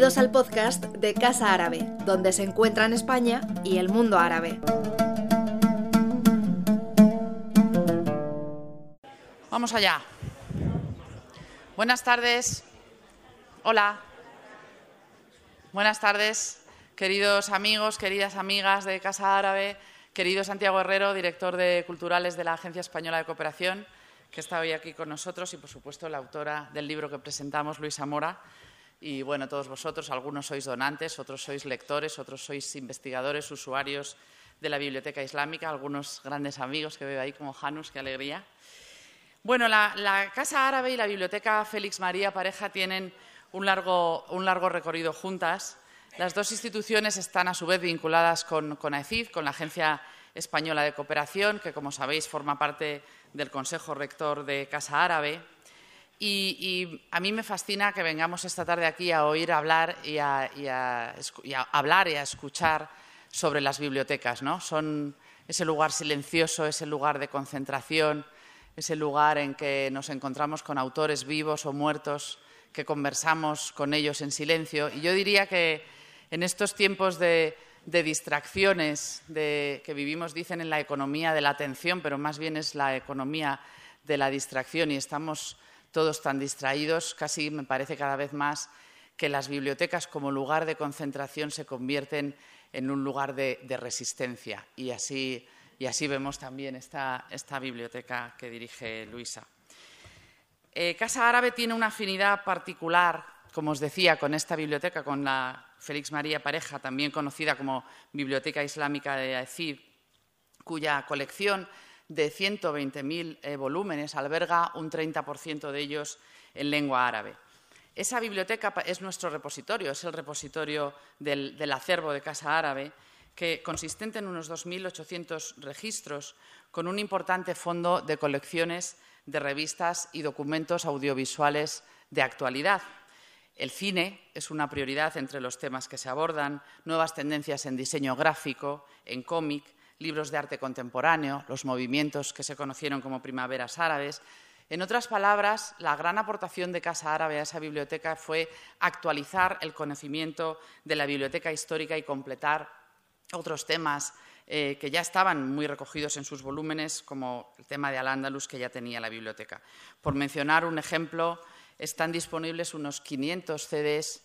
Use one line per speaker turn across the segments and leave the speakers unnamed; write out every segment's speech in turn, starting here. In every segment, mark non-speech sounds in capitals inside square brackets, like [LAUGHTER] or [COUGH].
Bienvenidos al podcast de Casa Árabe, donde se encuentran España y el mundo árabe.
Vamos allá. Buenas tardes. Hola. Buenas tardes, queridos amigos, queridas amigas de Casa Árabe, querido Santiago Herrero, director de Culturales de la Agencia Española de Cooperación, que está hoy aquí con nosotros, y por supuesto la autora del libro que presentamos, Luisa Mora, y bueno, todos vosotros, algunos sois donantes, otros sois lectores, otros sois investigadores, usuarios de la Biblioteca Islámica, algunos grandes amigos que veo ahí como Janus, qué alegría. Bueno, la, Casa Árabe y la Biblioteca Félix María Pareja tienen un largo, un largo recorrido juntas. Las dos instituciones están a su vez vinculadas con, con AECID, con la Agencia Española de Cooperación, que como sabéis forma parte del Consejo Rector de Casa Árabe. Y, a mí me fascina que vengamos esta tarde aquí a oír hablar y a, hablar y a escuchar sobre las bibliotecas. ¿no? Son ese lugar silencioso, ese lugar de concentración, ese lugar en que nos encontramos con autores vivos o muertos, que conversamos con ellos en silencio. Y yo diría que en estos tiempos de, distracciones que vivimos, dicen, en la economía de la atención, pero más bien es la economía de la distracción y estamos todos tan distraídos, casi me parece cada vez más que las bibliotecas como lugar de concentración se convierten en un lugar de, resistencia. Y así, y así, vemos también esta, biblioteca que dirige Luisa. Eh, Casa Árabe tiene una afinidad particular, como os decía, con esta biblioteca, con la Félix María Pareja, también conocida como Biblioteca Islámica de Aecid, cuya colección de 120.000 eh, volúmenes, alberga un 30% de ellos en lengua árabe. Esa biblioteca es nuestro repositorio, es el repositorio del, acervo de Casa Árabe, que consistente en unos 2.800 registros, con un importante fondo de colecciones de revistas y documentos audiovisuales de actualidad. El cine es una prioridad entre los temas que se abordan, nuevas tendencias en diseño gráfico, en cómic, libros de arte contemporáneo, los movimientos que se conocieron como primaveras árabes. En otras palabras, la gran aportación de Casa Árabe a esa biblioteca fue actualizar el conocimiento de la biblioteca histórica y completar otros temas eh, que ya estaban muy recogidos en sus volúmenes, como el tema de Al-Ándalus que ya tenía la biblioteca. Por mencionar un ejemplo, están disponibles unos 500 CDs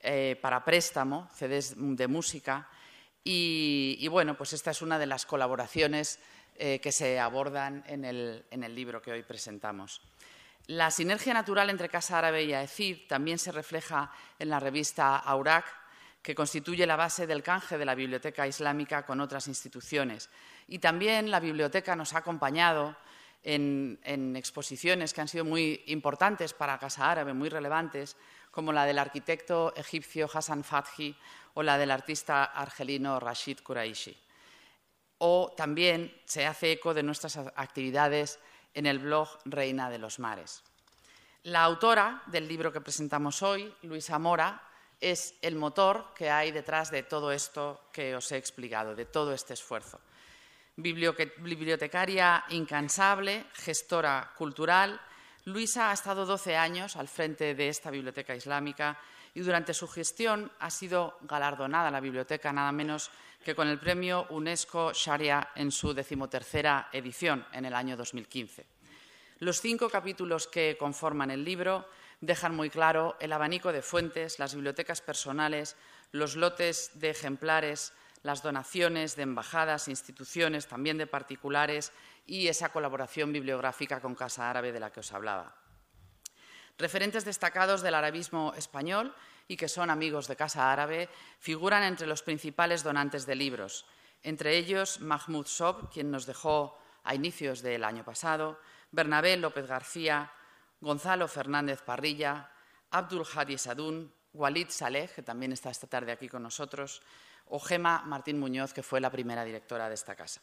eh, para préstamo, CDs de música, y, bueno, pues esta es una de las colaboraciones eh, que se abordan en el, libro que hoy presentamos. La sinergia natural entre Casa Árabe y AECID también se refleja en la revista Aurac, que constituye la base del canje de la Biblioteca Islámica con otras instituciones. Y también la biblioteca nos ha acompañado en, en, exposiciones que han sido muy importantes para Casa Árabe, muy relevantes, como la del arquitecto egipcio Hassan Fathi o la del artista argelino Rashid Quraishi. O también se hace eco de nuestras actividades en el blog Reina de los Mares. La autora del libro que presentamos hoy, Luisa Mora, es el motor que hay detrás de todo esto que os he explicado, de todo este esfuerzo. Bibliotecaria incansable, gestora cultural, Luisa ha estado 12 años al frente de esta biblioteca islámica y durante su gestión ha sido galardonada la biblioteca nada menos que con el premio UNESCO Sharia en su decimotercera edición en el año 2015. Los cinco capítulos que conforman el libro dejan muy claro el abanico de fuentes, las bibliotecas personales, los lotes de ejemplares, las donaciones de embajadas, instituciones, también de particulares y esa colaboración bibliográfica con Casa Árabe de la que os hablaba. Referentes destacados del arabismo español y que son amigos de Casa Árabe figuran entre los principales donantes de libros, entre ellos Mahmoud Sob, quien nos dejó a inicios del año pasado, Bernabé López García, Gonzalo Fernández Parrilla, Abdul Hadi Sadún, Walid Saleh, que también está esta tarde aquí con nosotros, o Gema Martín Muñoz, que fue la primera directora de esta casa.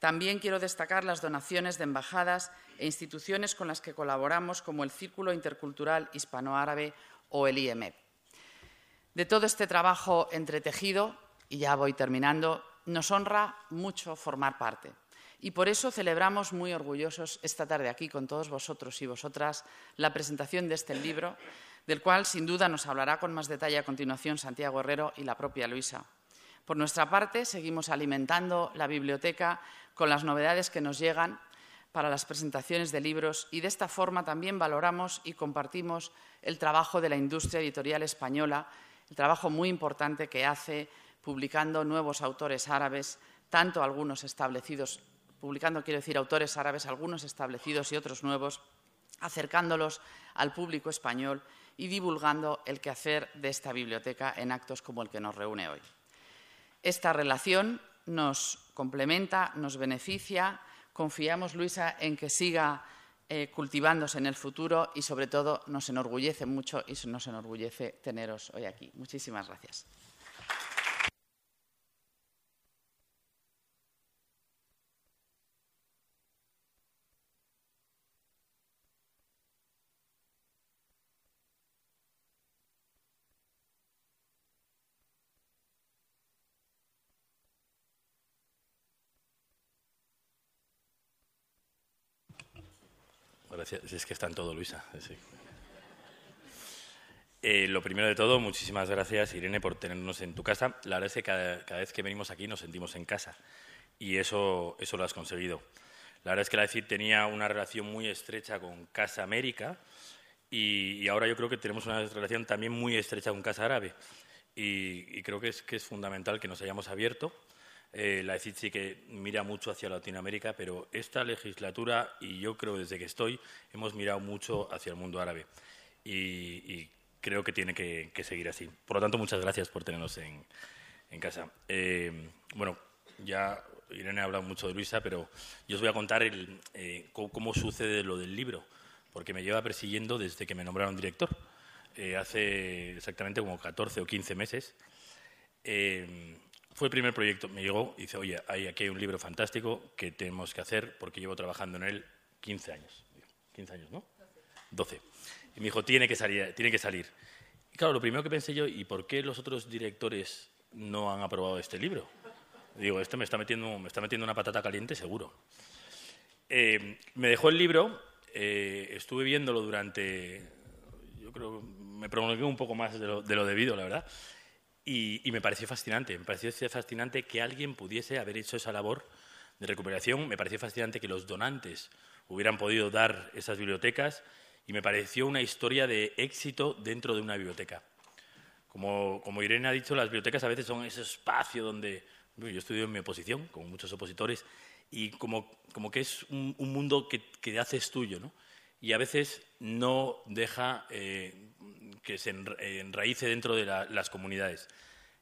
También quiero destacar las donaciones de embajadas e instituciones con las que colaboramos, como el Círculo Intercultural Hispanoárabe o el IEMEP. De todo este trabajo entretejido, y ya voy terminando, nos honra mucho formar parte. Y por eso celebramos muy orgullosos esta tarde aquí con todos vosotros y vosotras la presentación de este libro, del cual sin duda nos hablará con más detalle a continuación Santiago Herrero y la propia Luisa. Por nuestra parte, seguimos alimentando la biblioteca con las novedades que nos llegan para las presentaciones de libros y de esta forma también valoramos y compartimos el trabajo de la industria editorial española, el trabajo muy importante que hace publicando nuevos autores árabes, tanto algunos establecidos, publicando quiero decir autores árabes, algunos establecidos y otros nuevos, acercándolos al público español y divulgando el quehacer de esta biblioteca en actos como el que nos reúne hoy. Esta relación nos complementa, nos beneficia, confiamos, Luisa, en que siga eh, cultivándose en el futuro y, sobre todo, nos enorgullece mucho y nos enorgullece teneros hoy aquí. Muchísimas gracias.
Es que está en todo, Luisa. Eh, lo primero de todo, muchísimas gracias, Irene, por tenernos en tu casa. La verdad es que cada, vez que venimos aquí nos sentimos en casa y eso, eso lo has conseguido. La verdad es que la ECID tenía una relación muy estrecha con Casa América y, ahora yo creo que tenemos una relación también muy estrecha con Casa Árabe. Y, creo que es, que es fundamental que nos hayamos abierto eh, la ECIT sí que mira mucho hacia Latinoamérica, pero esta legislatura, y yo creo desde que estoy, hemos mirado mucho hacia el mundo árabe. Y, creo que tiene que, seguir así. Por lo tanto, muchas gracias por tenernos en, casa. Eh, bueno, ya Irene ha hablado mucho de Luisa, pero yo os voy a contar eh, cómo, sucede lo del libro, porque me lleva persiguiendo desde que me nombraron director, hace exactamente como 14 o 15 meses. Fue el primer proyecto. Me llegó y dice, oye, hay aquí hay un libro fantástico que tenemos que hacer porque llevo trabajando en él 15 años. 15 años, ¿no? 12. Y me dijo, tiene que salir. Tiene que salir. Y claro, lo primero que pensé yo, ¿y por qué los otros directores no han aprobado este libro? Digo, este me está metiendo, me está metiendo una patata caliente seguro. Eh, me dejó el libro, eh, estuve viéndolo durante, yo creo, me prolongué un poco más de lo, de lo debido, la verdad. Y, me pareció fascinante, me pareció fascinante que alguien pudiese haber hecho esa labor de recuperación, me pareció fascinante que los donantes hubieran podido dar esas bibliotecas y me pareció una historia de éxito dentro de una biblioteca. Como, como Irene ha dicho, las bibliotecas a veces son ese espacio donde yo estudio en mi oposición, con muchos opositores, y como, como que es un, mundo que, que, haces tuyo, ¿no? Y a veces no deja eh, que se enraíce dentro de las comunidades.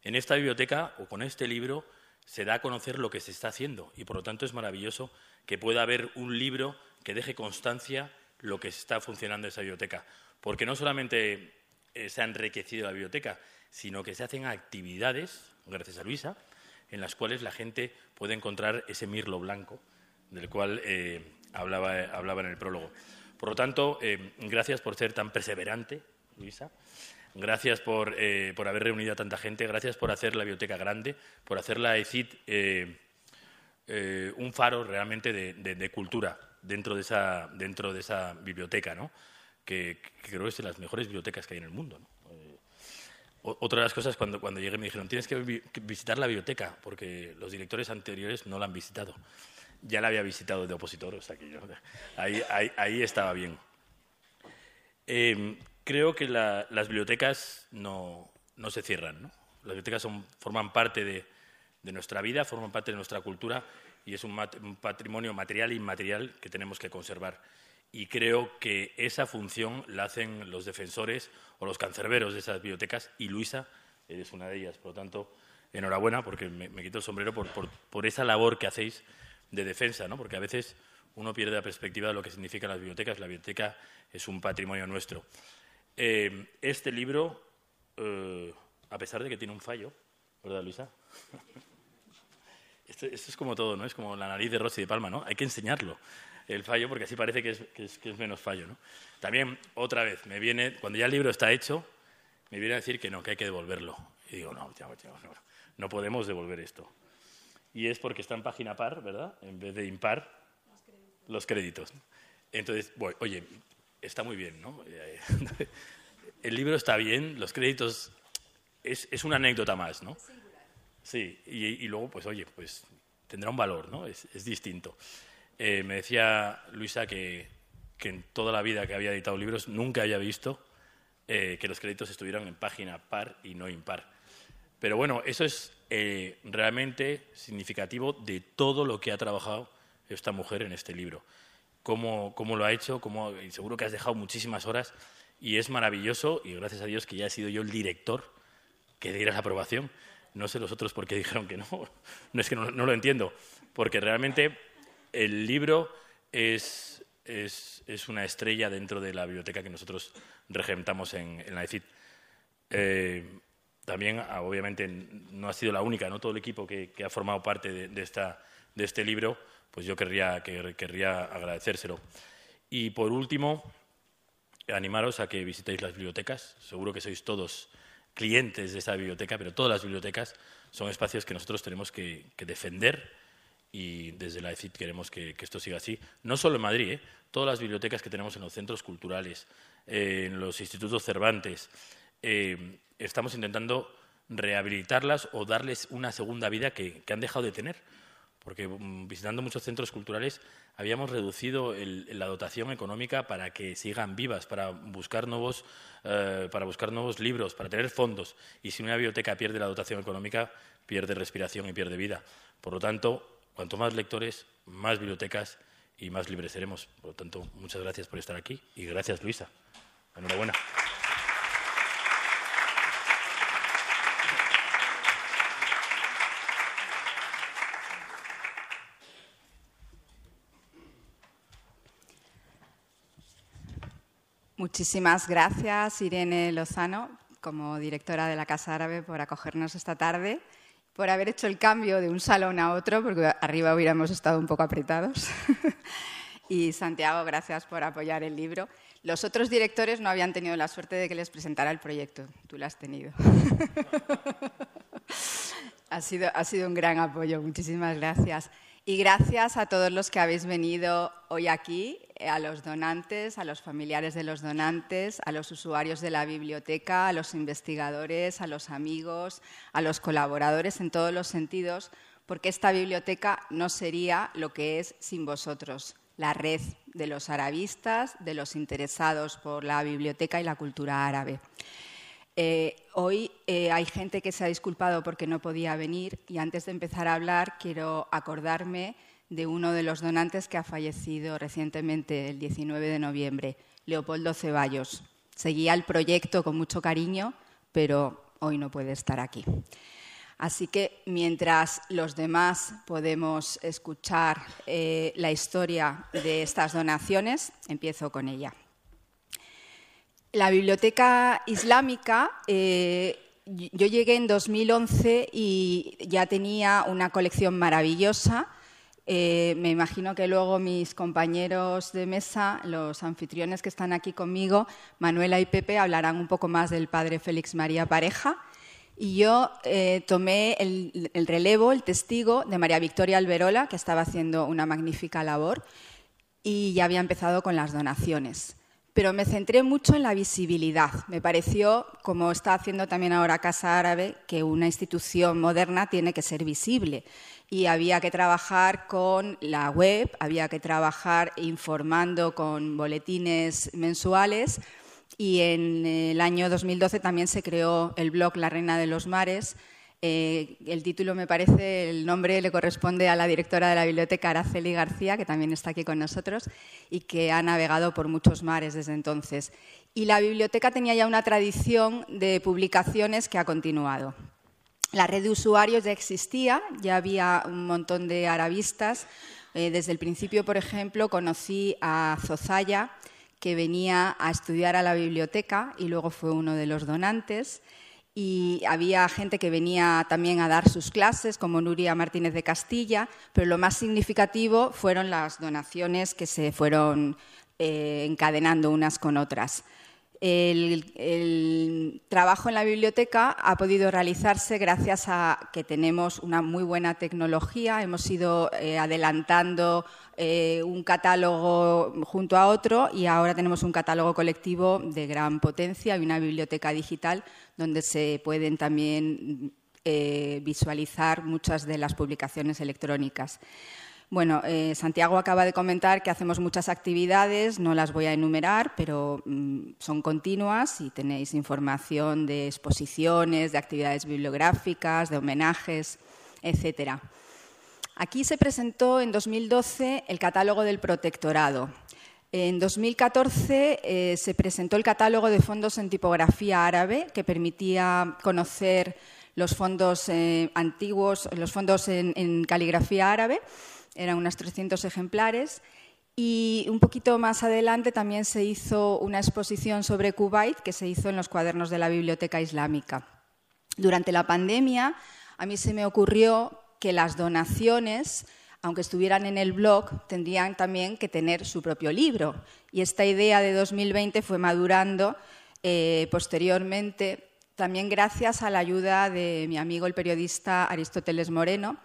En esta biblioteca o con este libro se da a conocer lo que se está haciendo y por lo tanto es maravilloso que pueda haber un libro que deje constancia lo que está funcionando en esa biblioteca. Porque no solamente eh, se ha enriquecido la biblioteca, sino que se hacen actividades, gracias a Luisa, en las cuales la gente puede encontrar ese mirlo blanco del cual eh, hablaba, hablaba, en el prólogo. Por lo tanto, eh, gracias por ser tan perseverante Luisa. Gracias eh, por, haber reunido a tanta gente, gracias por hacer la biblioteca grande, por hacer la ECIT eh, un faro realmente de, cultura dentro de esa, dentro de esa biblioteca, ¿no? que, creo que es de las mejores bibliotecas que hay en el mundo. otra de las cosas, cuando, cuando llegué me dijeron, tienes que visitar la biblioteca, porque los directores anteriores no la han visitado. Ya la había visitado de opositor, o sea que yo, ahí, ahí, estaba bien creo que las bibliotecas no, se cierran. Las bibliotecas forman parte de, nuestra vida, forman parte de nuestra cultura y es un, patrimonio material e inmaterial que tenemos que conservar. Y creo que esa función la hacen los defensores o los cancerberos de esas bibliotecas y Luisa eres una de ellas. Por lo tanto, enhorabuena porque me, quito el sombrero por, esa labor que hacéis de defensa, ¿no? porque a veces uno pierde la perspectiva de lo que significan las bibliotecas. La biblioteca es un patrimonio nuestro. Eh, este libro, eh, a pesar de que tiene un fallo, ¿verdad, Luisa? esto, es como todo, ¿no? Es como la nariz de Rossi de Palma, ¿no? Hay que enseñarlo, el fallo, porque así parece que es, menos fallo, ¿no? También, otra vez, me viene, cuando ya el libro está hecho, me viene a decir que no, que hay que devolverlo. Y digo, no, no, no podemos devolver esto. Y es porque está en página par, ¿verdad? En vez de impar, los créditos. Entonces, oye, está muy bien, ¿no? [LAUGHS] el libro está bien, los créditos es, es una anécdota más, ¿no? Sí, y, y, luego, pues oye, pues tendrá un valor, ¿no? Es, es distinto. Eh, me decía Luisa que, que, en toda la vida que había editado libros nunca había visto eh, que los créditos estuvieran en página par y no impar. Pero bueno, eso es eh, realmente significativo de todo lo que ha trabajado esta mujer en este libro. Cómo, cómo lo ha hecho, cómo, y seguro que has dejado muchísimas horas y es maravilloso y gracias a Dios que ya he sido yo el director que diera la aprobación. No sé los otros por qué [LAUGHS] dijeron que no, no es que no, no lo entiendo, porque realmente el libro es, es, es, una estrella dentro de la biblioteca que nosotros regentamos en, en la ECIT. Eh, también, ah, obviamente, no ha sido la única, ¿no? todo el equipo que, ha formado parte de, este libro, pues yo querría, que, querría agradecérselo. Y por último, animaros a que visitéis las bibliotecas. Seguro que sois todos clientes de esa biblioteca, pero todas las bibliotecas son espacios que nosotros tenemos que, defender y desde la ECIT queremos que, que, esto siga así. No solo en Madrid, ¿eh? todas las bibliotecas que tenemos en los centros culturales, eh, en los institutos Cervantes, eh, estamos intentando rehabilitarlas o darles una segunda vida que, que han dejado de tener porque mm, visitando muchos centros culturales habíamos reducido el, la dotación económica para que sigan vivas, para buscar, nuevos, eh, para buscar nuevos libros, para tener fondos. Y si una biblioteca pierde la dotación económica, pierde respiración y pierde vida. Por lo tanto, cuanto más lectores, más bibliotecas y más libres seremos. Por lo tanto, muchas gracias por estar aquí y gracias, Luisa. Enhorabuena.
Muchísimas gracias, Irene Lozano, como directora de la Casa Árabe, por acogernos esta tarde, por haber hecho el cambio de un salón a otro, porque arriba hubiéramos estado un poco apretados. [LAUGHS] y Santiago, gracias por apoyar el libro. Los otros directores no habían tenido la suerte de que les presentara el proyecto. Tú lo has tenido. [LAUGHS] ha, sido, ha sido un gran apoyo. Muchísimas gracias. Y gracias a todos los que habéis venido hoy aquí, a los donantes, a los familiares de los donantes, a los usuarios de la biblioteca, a los investigadores, a los amigos, a los colaboradores en todos los sentidos, porque esta biblioteca no sería lo que es sin vosotros, la red de los arabistas, de los interesados por la biblioteca y la cultura árabe. Eh, hoy eh, hay gente que se ha disculpado porque no podía venir y antes de empezar a hablar quiero acordarme de uno de los donantes que ha fallecido recientemente, el 19 de noviembre, Leopoldo Ceballos. Seguía el proyecto con mucho cariño, pero hoy no puede estar aquí. Así que mientras los demás podemos escuchar eh, la historia de estas donaciones, empiezo con ella. La biblioteca islámica, eh, yo llegué en 2011 y ya tenía una colección maravillosa. Eh, me imagino que luego mis compañeros de mesa, los anfitriones que están aquí conmigo, Manuela y Pepe, hablarán un poco más del padre Félix María Pareja. Y yo eh, tomé el, el, relevo, el testigo de María Victoria Alberola, que estaba haciendo una magnífica labor, y ya había empezado con las donaciones pero me centré mucho en la visibilidad. Me pareció, como está haciendo también ahora Casa Árabe, que una institución moderna tiene que ser visible y había que trabajar con la web, había que trabajar informando con boletines mensuales y en el año 2012 también se creó el blog La Reina de los Mares, eh, el título me parece, el nombre le corresponde a la directora de la biblioteca, Araceli García, que también está aquí con nosotros y que ha navegado por muchos mares desde entonces. Y la biblioteca tenía ya una tradición de publicaciones que ha continuado. La red de usuarios ya existía, ya había un montón de arabistas. Eh, desde el principio, por ejemplo, conocí a Zozaya, que venía a estudiar a la biblioteca y luego fue uno de los donantes y había gente que venía también a dar sus clases, como Nuria Martínez de Castilla, pero lo más significativo fueron las donaciones que se fueron eh, encadenando unas con otras. El, trabajo en la biblioteca ha podido realizarse gracias a que tenemos una muy buena tecnología, hemos ido eh, adelantando eh, un catálogo junto a otro y ahora tenemos un catálogo colectivo de gran potencia y una biblioteca digital donde se pueden también eh, visualizar muchas de las publicaciones electrónicas. Bueno, eh, Santiago acaba de comentar que hacemos muchas actividades, no las voy a enumerar, pero mm, son continuas y tenéis información de exposiciones, de actividades bibliográficas, de homenajes, etcétera. Aquí se presentó en 2012 el catálogo del protectorado. En 2014 eh, se presentó el catálogo de fondos en tipografía árabe que permitía conocer los fondos eh, antiguos, los fondos en caligrafía árabe eran unos 300 ejemplares. Y un poquito más adelante también se hizo una exposición sobre Kuwait que se hizo en los cuadernos de la Biblioteca Islámica. Durante la pandemia, a mí se me ocurrió que las donaciones, aunque estuvieran en el blog, tendrían también que tener su propio libro. Y esta idea de 2020 fue madurando eh, posteriormente, también gracias a la ayuda de mi amigo el periodista Aristóteles Moreno,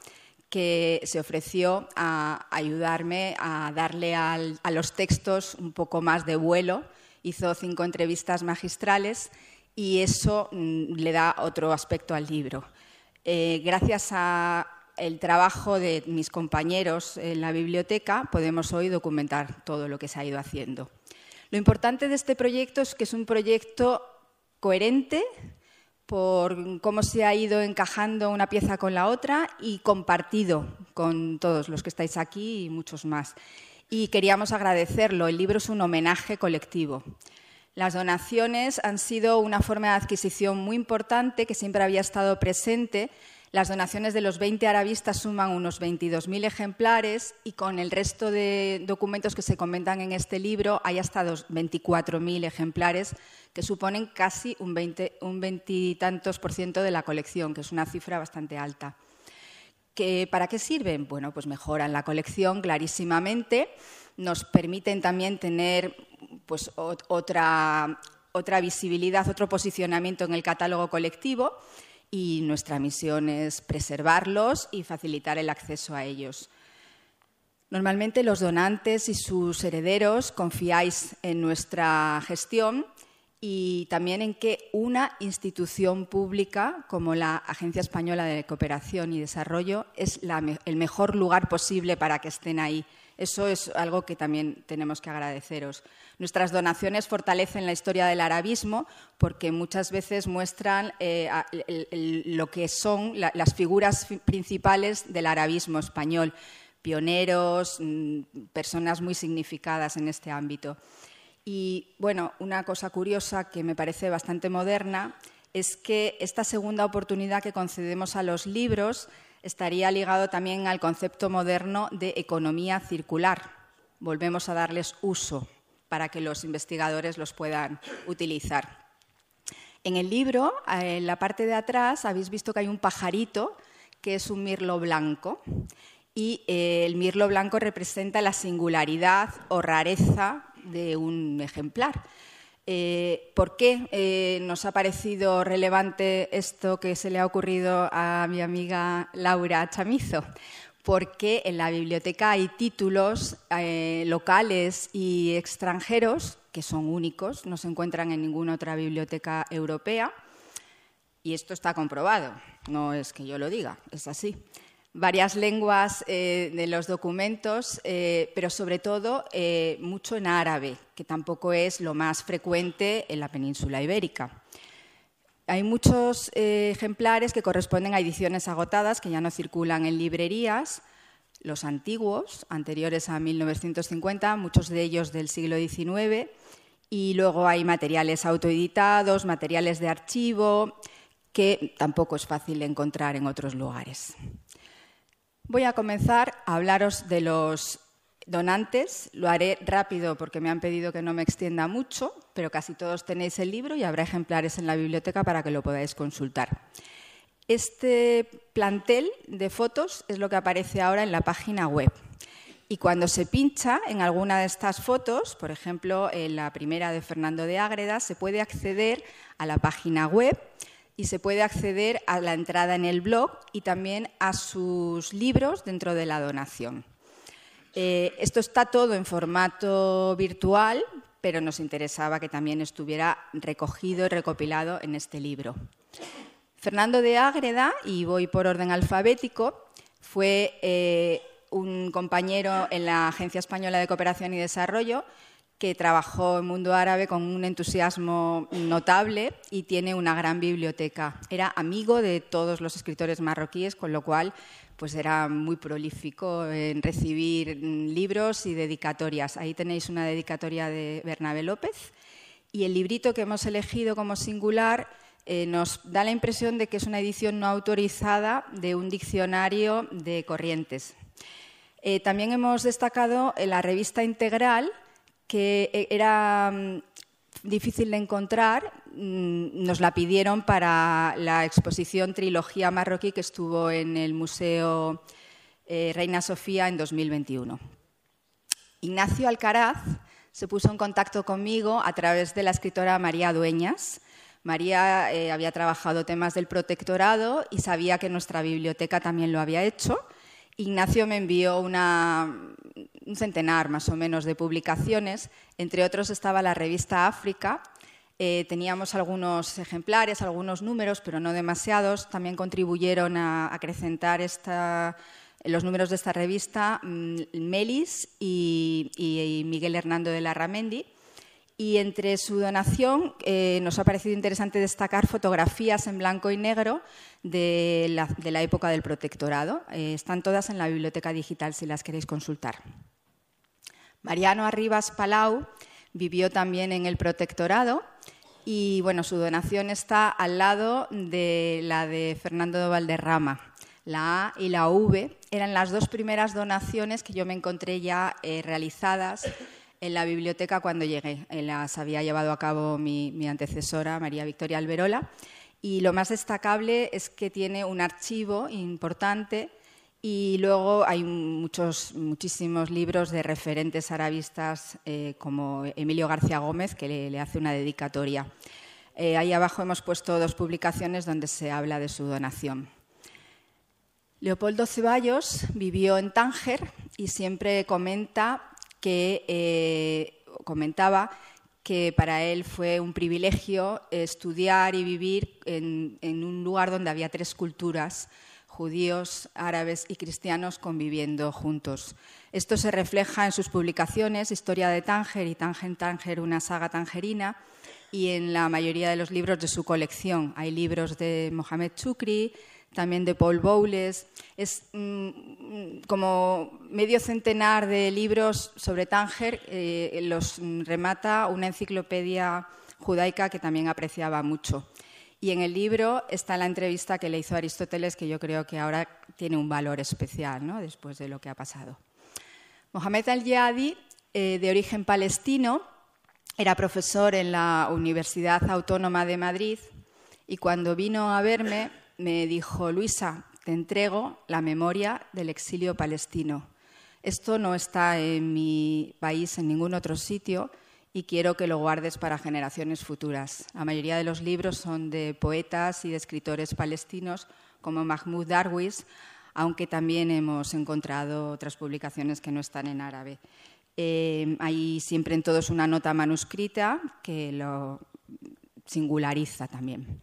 que se ofreció a ayudarme a darle a los textos un poco más de vuelo. Hizo cinco entrevistas magistrales y eso mm, le da otro aspecto al libro. Eh, gracias al trabajo de mis compañeros en la biblioteca, podemos hoy documentar todo lo que se ha ido haciendo. Lo importante de este proyecto es que es un proyecto coherente, por cómo se ha ido encajando una pieza con la otra y compartido con todos los que estáis aquí y muchos más. Y queríamos agradecerlo. El libro es un homenaje colectivo. Las donaciones han sido una forma de adquisición muy importante que siempre había estado presente las donaciones de los 20 arabistas suman unos 22.000 ejemplares y con el resto de documentos que se comentan en este libro hay hasta 24.000 ejemplares que suponen casi un 20, un veintitantos por ciento de la colección, que es una cifra bastante alta. ¿Para qué sirven? Bueno, pues mejoran la colección clarísimamente, nos permiten también tener pues, otra, otra visibilidad, otro posicionamiento en el catálogo colectivo y nuestra misión es preservarlos y facilitar el acceso a ellos. Normalmente los donantes y sus herederos confiáis en nuestra gestión y también en que una institución pública como la Agencia Española de Cooperación y Desarrollo es el mejor lugar posible para que estén ahí. Eso es algo que también tenemos que agradeceros. Nuestras donaciones fortalecen la historia del arabismo porque muchas veces muestran eh, lo que son las figuras principales del arabismo español, pioneros, mm, personas muy significadas en este ámbito. Y bueno, una cosa curiosa que me parece bastante moderna es que esta segunda oportunidad que concedemos a los libros estaría ligado también al concepto moderno de economía circular. Volvemos a darles uso para que los investigadores los puedan utilizar. En el libro, en la parte de atrás, habéis visto que hay un pajarito que es un mirlo blanco y eh, el mirlo blanco representa la singularidad o rareza de un ejemplar. Eh, ¿Por qué eh, nos ha parecido relevante esto que se le ha ocurrido a mi amiga Laura Chamizo? porque en la biblioteca hay títulos eh, locales y extranjeros que son únicos, no se encuentran en ninguna otra biblioteca europea. Y esto está comprobado, no es que yo lo diga, es así. Varias lenguas eh, de los documentos, eh, pero sobre todo mucho en árabe, que tampoco es lo más frecuente en la península ibérica. Hay muchos eh, ejemplares que corresponden a ediciones agotadas que ya no circulan en librerías, los antiguos, anteriores a 1950, muchos de ellos del siglo XIX, y luego hay materiales autoeditados, materiales de archivo, que tampoco es fácil encontrar en otros lugares. Voy a comenzar a hablaros de los donantes. Lo haré rápido porque me han pedido que no me extienda mucho, pero casi todos tenéis el libro y habrá ejemplares en la biblioteca para que lo podáis consultar. Este plantel de fotos es lo que aparece ahora en la página web. Y cuando se pincha en alguna de estas fotos, por ejemplo, en la primera de Fernando de Ágreda, se puede acceder a la página web y se puede acceder a la entrada en el blog y también a sus libros dentro de la donación. Eh, esto está todo en formato virtual, pero nos interesaba que también estuviera recogido y recopilado en este libro. Fernando de Ágreda, y voy por orden alfabético, fue eh, un compañero en la Agencia Española de Cooperación y Desarrollo que trabajó en mundo árabe con un entusiasmo notable y tiene una gran biblioteca. Era amigo de todos los escritores marroquíes, con lo cual pues era muy prolífico en recibir libros y dedicatorias. Ahí tenéis una dedicatoria de Bernabé López y el librito que hemos elegido como singular eh, nos da la impresión de que es una edición no autorizada de un diccionario de corrientes. Eh, también hemos destacado la revista integral que eh, era mm, difícil de encontrar, mm, nos la pidieron para la exposición Trilogía Marroquí que estuvo en el Museo eh, Reina Sofía en 2021. Ignacio Alcaraz se puso en contacto conmigo a través de la escritora María Dueñas. María eh, había trabajado temas del protectorado y sabía que nuestra biblioteca también lo había hecho. Ignacio me envió una, un centenar más o menos de publicaciones. Entre otros estaba la revista África. Eh, teníamos algunos ejemplares, algunos números, pero no demasiados. También contribuyeron a acrecentar los números de esta revista mm, Melis y, Miguel Hernando de la Ramendi. Y entre su donación eh, nos ha parecido interesante destacar fotografías en blanco y negro de la, época del protectorado. Eh, están todas en la biblioteca digital si las queréis consultar. Mariano Arribas Palau vivió también en el protectorado y bueno, su donación está al lado de la de Fernando de Valderrama. La A y la V eran las dos primeras donaciones que yo me encontré ya eh, realizadas en la biblioteca cuando llegué. Eh, las había llevado a cabo mi, antecesora, María Victoria Alberola. Y lo más destacable es que tiene un archivo importante y luego hay muchos, muchísimos libros de referentes arabistas eh, como Emilio García Gómez, que le, hace una dedicatoria. Eh, ahí abajo hemos puesto dos publicaciones donde se habla de su donación. Leopoldo Ceballos vivió en Tánger y siempre comenta que, eh, comentaba que para él fue un privilegio estudiar y vivir en, en un lugar donde había tres culturas judíos, árabes y cristianos conviviendo juntos. Esto se refleja en sus publicaciones, Historia de Tánger y Tánger Tánger, una saga tangerina, y en la mayoría de los libros de su colección. Hay libros de Mohamed Chukri, también de Paul Bowles. Es mm, como medio centenar de libros sobre Tánger, eh, los remata una enciclopedia judaica que también apreciaba mucho. Y en el libro está la entrevista que le hizo Aristóteles, que yo creo que ahora tiene un valor especial, ¿no? después de lo que ha pasado. Mohamed al-Yadi, eh, de origen palestino, era profesor en la Universidad Autónoma de Madrid y cuando vino a verme me dijo, Luisa, te entrego la memoria del exilio palestino. Esto no está en mi país, en ningún otro sitio, y quiero que lo guardes para generaciones futuras. La mayoría de los libros son de poetas y de escritores palestinos como Mahmoud Darwish, aunque también hemos encontrado otras publicaciones que no están en árabe. Eh, hay siempre en todos una nota manuscrita que lo singulariza también.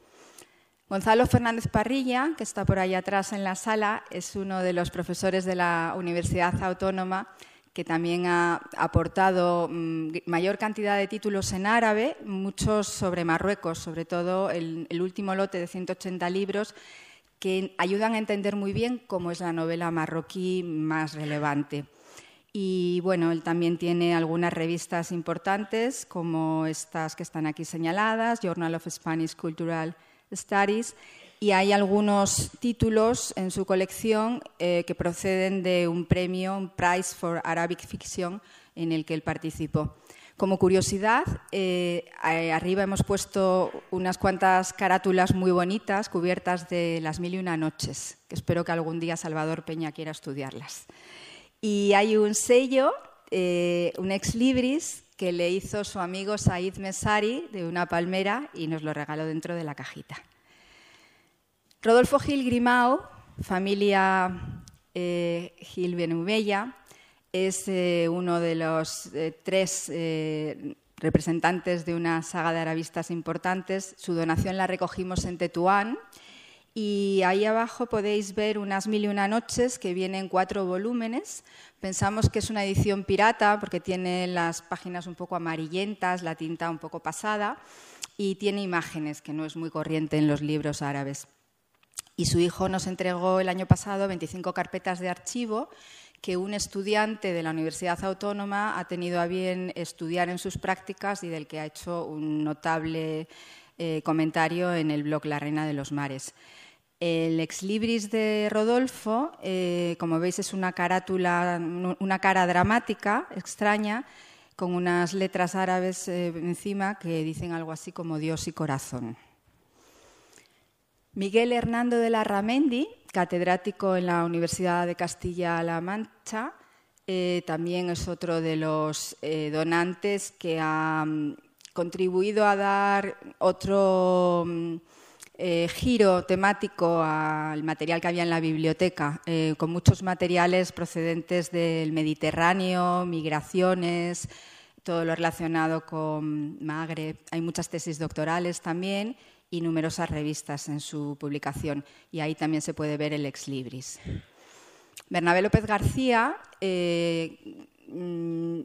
Gonzalo Fernández Parrilla, que está por ahí atrás en la sala, es uno de los profesores de la Universidad Autónoma que también ha aportado mm, mayor cantidad de títulos en árabe, muchos sobre Marruecos, sobre todo el, último lote de 180 libros que ayudan a entender muy bien cómo es la novela marroquí más relevante. Y bueno, él también tiene algunas revistas importantes, como estas que están aquí señaladas, Journal of Spanish Cultural Studies, y hay algunos títulos en su colección eh, que proceden de un premio, un Prize for Arabic Fiction, en el que él participó. Como curiosidad, eh, arriba hemos puesto unas cuantas carátulas muy bonitas cubiertas de las mil y una noches, que espero que algún día Salvador Peña quiera estudiarlas. Y hay un sello, eh, un ex libris, que le hizo su amigo Said Mesari de una palmera y nos lo regaló dentro de la cajita. Rodolfo Gil Grimao, familia eh, Gil Benubella, es eh, uno de los eh, tres representantes de una saga de arabistas importantes. Su donación la recogimos en Tetuán y ahí abajo podéis ver unas mil y una noches que vienen cuatro volúmenes. Pensamos que es una edición pirata porque tiene las páginas un poco amarillentas, la tinta un poco pasada y tiene imágenes, que no es muy corriente en los libros árabes. Y su hijo nos entregó el año pasado 25 carpetas de archivo que un estudiante de la Universidad Autónoma ha tenido a bien estudiar en sus prácticas y del que ha hecho un notable eh, comentario en el blog La Reina de los Mares. El ex libris de Rodolfo, eh, como veis, es una carátula, una cara dramática, extraña, con unas letras árabes eh, encima que dicen algo así como Dios y corazón. Miguel Hernando de la Ramendi, catedrático en la Universidad de Castilla-La Mancha, eh, también es otro de los donantes que ha contribuido a dar otro mm, eh, giro temático al material que había en la biblioteca, eh, con muchos materiales procedentes del Mediterráneo, migraciones, todo lo relacionado con Magreb. Hay muchas tesis doctorales también y numerosas revistas en su publicación. Y ahí también se puede ver el ex libris. Bernabé López García eh, mm,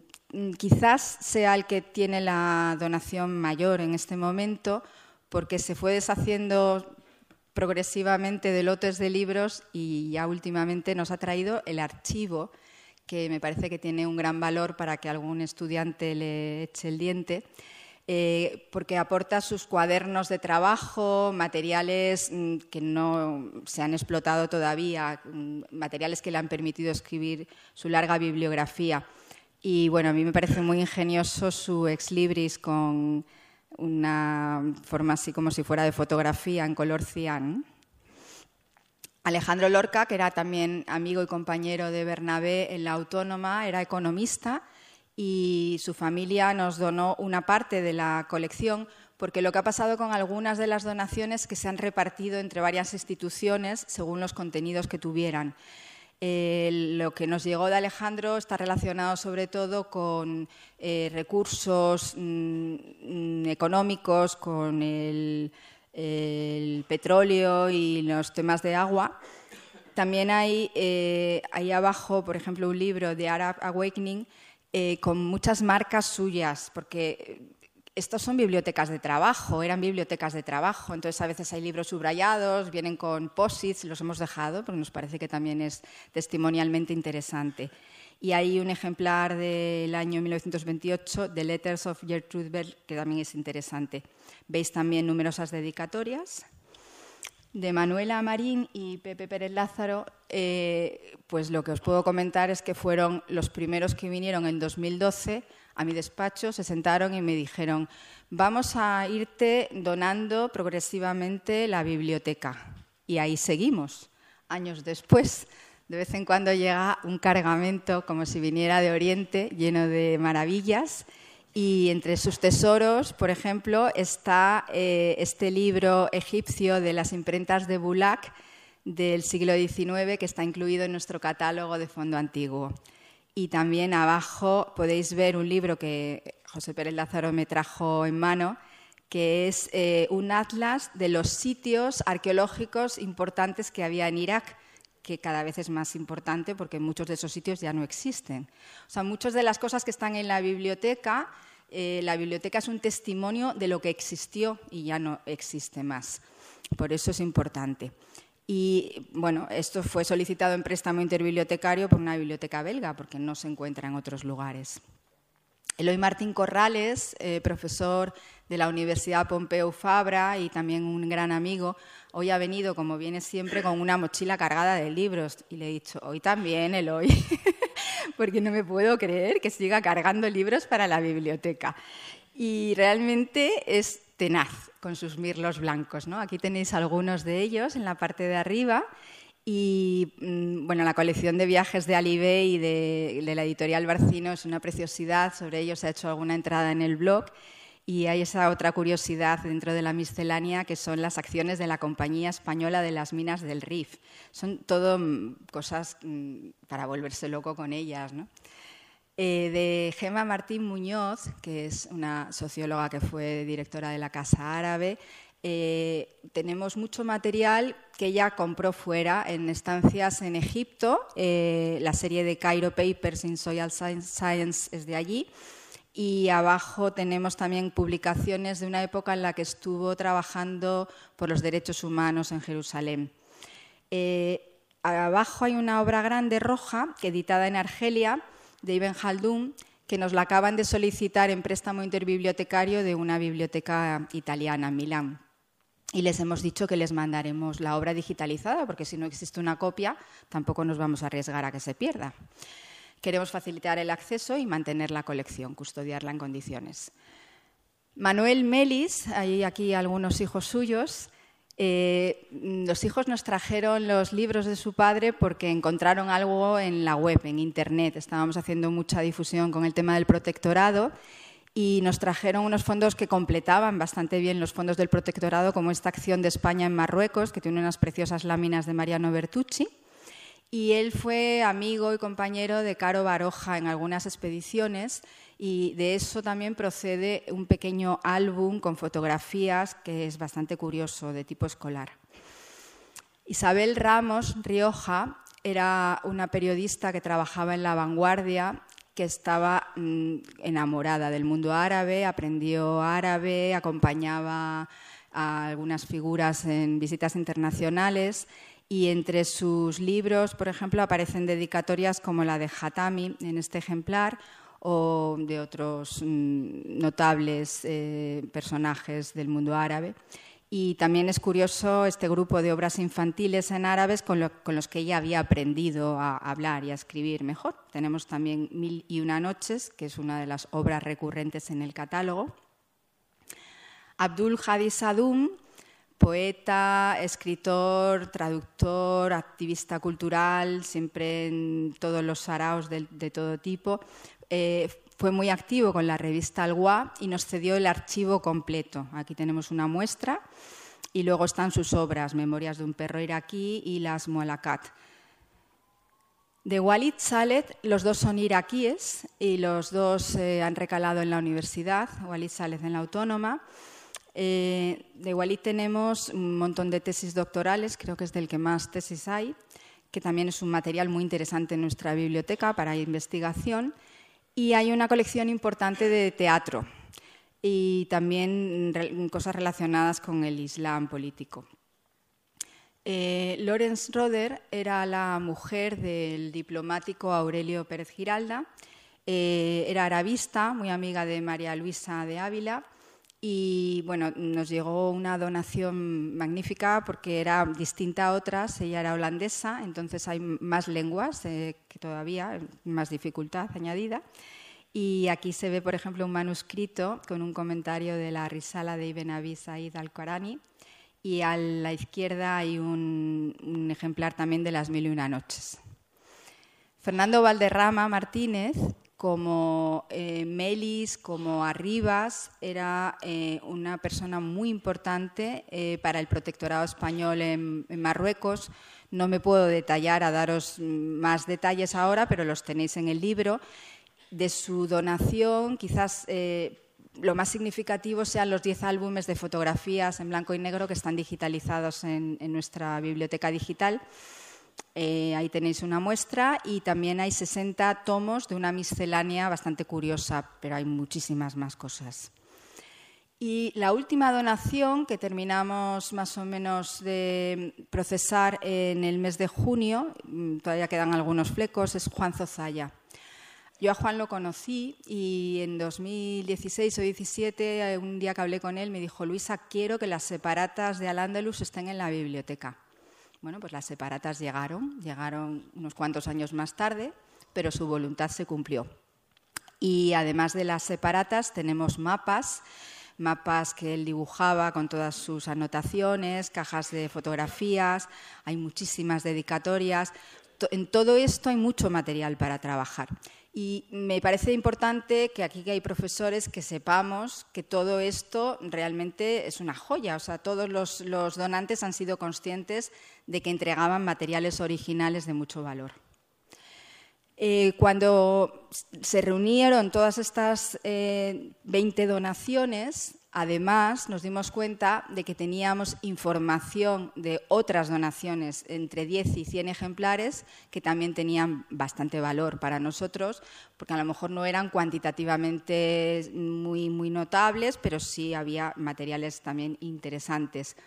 quizás sea el que tiene la donación mayor en este momento porque se fue deshaciendo progresivamente de lotes de libros y ya últimamente nos ha traído el archivo, que me parece que tiene un gran valor para que algún estudiante le eche el diente. Eh, porque aporta sus cuadernos de trabajo, materiales mm, que no se han explotado todavía, mm, materiales que le han permitido escribir su larga bibliografía. Y bueno, a mí me parece muy ingenioso su ex libris con una forma así como si fuera de fotografía en color cian. Alejandro Lorca, que era también amigo y compañero de Bernabé en la Autónoma, era economista y su familia nos donó una parte de la colección porque lo que ha pasado con algunas de las donaciones es que se han repartido entre varias instituciones según los contenidos que tuvieran. Eh, lo que nos llegó de Alejandro está relacionado sobre todo con eh, recursos mm, económicos, con el, petróleo y los temas de agua. También hay eh, ahí abajo, por ejemplo, un libro de Arab Awakening con muchas marcas suyas, porque estos son bibliotecas de trabajo, eran bibliotecas de trabajo, entonces a veces hay libros subrayados, vienen con posits, los hemos dejado porque nos parece que también es testimonialmente interesante. Y hay un ejemplar del año 1928 de Letters of Gertrude Bell que también es interesante. Veis también numerosas dedicatorias. De Manuela Marín y Pepe Pérez Lázaro, eh, pues lo que os puedo comentar es que fueron los primeros que vinieron en 2012 a mi despacho, se sentaron y me dijeron, vamos a irte donando progresivamente la biblioteca. Y ahí seguimos, años después. De vez en cuando llega un cargamento como si viniera de Oriente, lleno de maravillas. Y entre sus tesoros, por ejemplo, está eh, este libro egipcio de las imprentas de Bulak del siglo XIX que está incluido en nuestro catálogo de fondo antiguo. Y también abajo podéis ver un libro que José Pérez Lázaro me trajo en mano, que es eh, un atlas de los sitios arqueológicos importantes que había en Irak, que cada vez es más importante porque muchos de esos sitios ya no existen. O sea, muchas de las cosas que están en la biblioteca, eh, la biblioteca es un testimonio de lo que existió y ya no existe más. Por eso es importante. Y bueno, esto fue solicitado en préstamo interbibliotecario por una biblioteca belga, porque no se encuentra en otros lugares. Eloy Martín Corrales, eh, profesor de la Universidad Pompeu Fabra y también un gran amigo, hoy ha venido, como viene siempre, con una mochila cargada de libros. Y le he dicho, hoy también, Eloy, [LAUGHS] porque no me puedo creer que siga cargando libros para la biblioteca. Y realmente es tenaz con sus mirlos blancos. ¿no? Aquí tenéis algunos de ellos en la parte de arriba Y mm, bueno, la colección de viajes de Alibe y de, de, la editorial Barcino es una preciosidad. Sobre ello se ha hecho alguna entrada en el blog. Y hay esa otra curiosidad dentro de la miscelánea que son las acciones de la Compañía Española de las Minas del Rif. Son todo mm, cosas mm, para volverse loco con ellas. ¿no? Eh, de Gema Martín Muñoz, que es una socióloga que fue directora de la Casa Árabe, eh, tenemos mucho material que ella compró fuera en estancias en Egipto. Eh, la serie de Cairo Papers in Social Science es de allí. Y abajo tenemos también publicaciones de una época en la que estuvo trabajando por los derechos humanos en Jerusalén. abajo hay una obra grande roja editada en Argelia de Ibn que nos la acaban de solicitar en préstamo interbibliotecario de una biblioteca italiana, en Milán y les hemos dicho que les mandaremos la obra digitalizada, porque si no existe una copia, tampoco nos vamos a arriesgar a que se pierda. Queremos facilitar el acceso y mantener la colección, custodiarla en condiciones. Manuel Melis, hay aquí algunos hijos suyos, eh, los hijos nos trajeron los libros de su padre porque encontraron algo en la web, en Internet. Estábamos haciendo mucha difusión con el tema del protectorado y nos trajeron unos fondos que completaban bastante bien los fondos del protectorado, como esta acción de España en Marruecos, que tiene unas preciosas láminas de Mariano Bertucci. Y él fue amigo y compañero de Caro Baroja en algunas expediciones y de eso también procede un pequeño álbum con fotografías que es bastante curioso, de tipo escolar. Isabel Ramos Rioja era una periodista que trabajaba en La Vanguardia que estaba mm, enamorada del mundo árabe, aprendió árabe, acompañaba a algunas figuras en visitas internacionales y entre sus libros, por ejemplo, aparecen dedicatorias como la de Hatami en este ejemplar o de otros mm, notables eh, personajes del mundo árabe. Y también es curioso este grupo de obras infantiles en árabes con, los que ella había aprendido a hablar y a escribir mejor. Tenemos también Mil y una noches, que es una de las obras recurrentes en el catálogo. Abdul Hadi Sadum, poeta, escritor, traductor, activista cultural, siempre en todos los saraos de, todo tipo. Eh, fue muy activo con la revista Alguá y nos cedió el archivo completo. Aquí tenemos una muestra y luego están sus obras, Memorias de un perro iraquí y Las Mualakat. De Walid Saleh, los dos son iraquíes y los dos eh, han recalado en la universidad, Walid Saleh en la Autónoma. Eh, de Walid tenemos un montón de tesis doctorales, creo que es del que más tesis hay, que también es un material muy interesante en nuestra biblioteca para investigación y hay una colección importante de teatro y también cosas relacionadas con el Islam político. Eh, Lawrence Roder era la mujer del diplomático Aurelio Pérez Giralda. Eh, era arabista, muy amiga de María Luisa de Ávila y bueno, nos llegó una donación magnífica porque era distinta a otras, ella era holandesa, entonces hay más lenguas eh, que todavía, más dificultad añadida. Y aquí se ve, por ejemplo, un manuscrito con un comentario de la Risala de Ibn Abi Said al-Qarani y a la izquierda hay un, un ejemplar también de Las Mil y Una Noches. Fernando Valderrama Martínez como eh, Melis, como Arribas, era eh, una persona muy importante eh, para el protectorado español en, Marruecos. No me puedo detallar a daros más detalles ahora, pero los tenéis en el libro. De su donación, quizás lo más significativo sean los 10 álbumes de fotografías en blanco y negro que están digitalizados en nuestra biblioteca digital. Eh, ahí tenéis una muestra y también hay 60 tomos de una miscelánea bastante curiosa, pero hay muchísimas más cosas. Y la última donación que terminamos más o menos de procesar en el mes de junio, mm, todavía quedan algunos flecos, es Juan Zozaya. Yo a Juan lo conocí y en 2016 o 2017, un día que hablé con él, me dijo, Luisa, quiero que las separatas de Al-Ándalus estén en la biblioteca. Bueno, pues las separatas llegaron, llegaron unos cuantos años más tarde, pero su voluntad se cumplió. Y además de las separatas tenemos mapas, mapas que él dibujaba con todas sus anotaciones, cajas de fotografías, hay muchísimas dedicatorias. En todo esto hay mucho material para trabajar. Y me parece importante que aquí que hay profesores que sepamos que todo esto realmente es una joya. O sea, todos los, donantes han sido conscientes de que entregaban materiales originales de mucho valor. Eh, cuando se reunieron todas estas 20 eh, donaciones, Además, nos dimos cuenta de que teníamos información de otras donaciones, entre 10 y 100 ejemplares, que también tenían bastante valor para nosotros, porque a lo mejor no eran cuantitativamente muy, muy notables, pero sí había materiales también interesantes.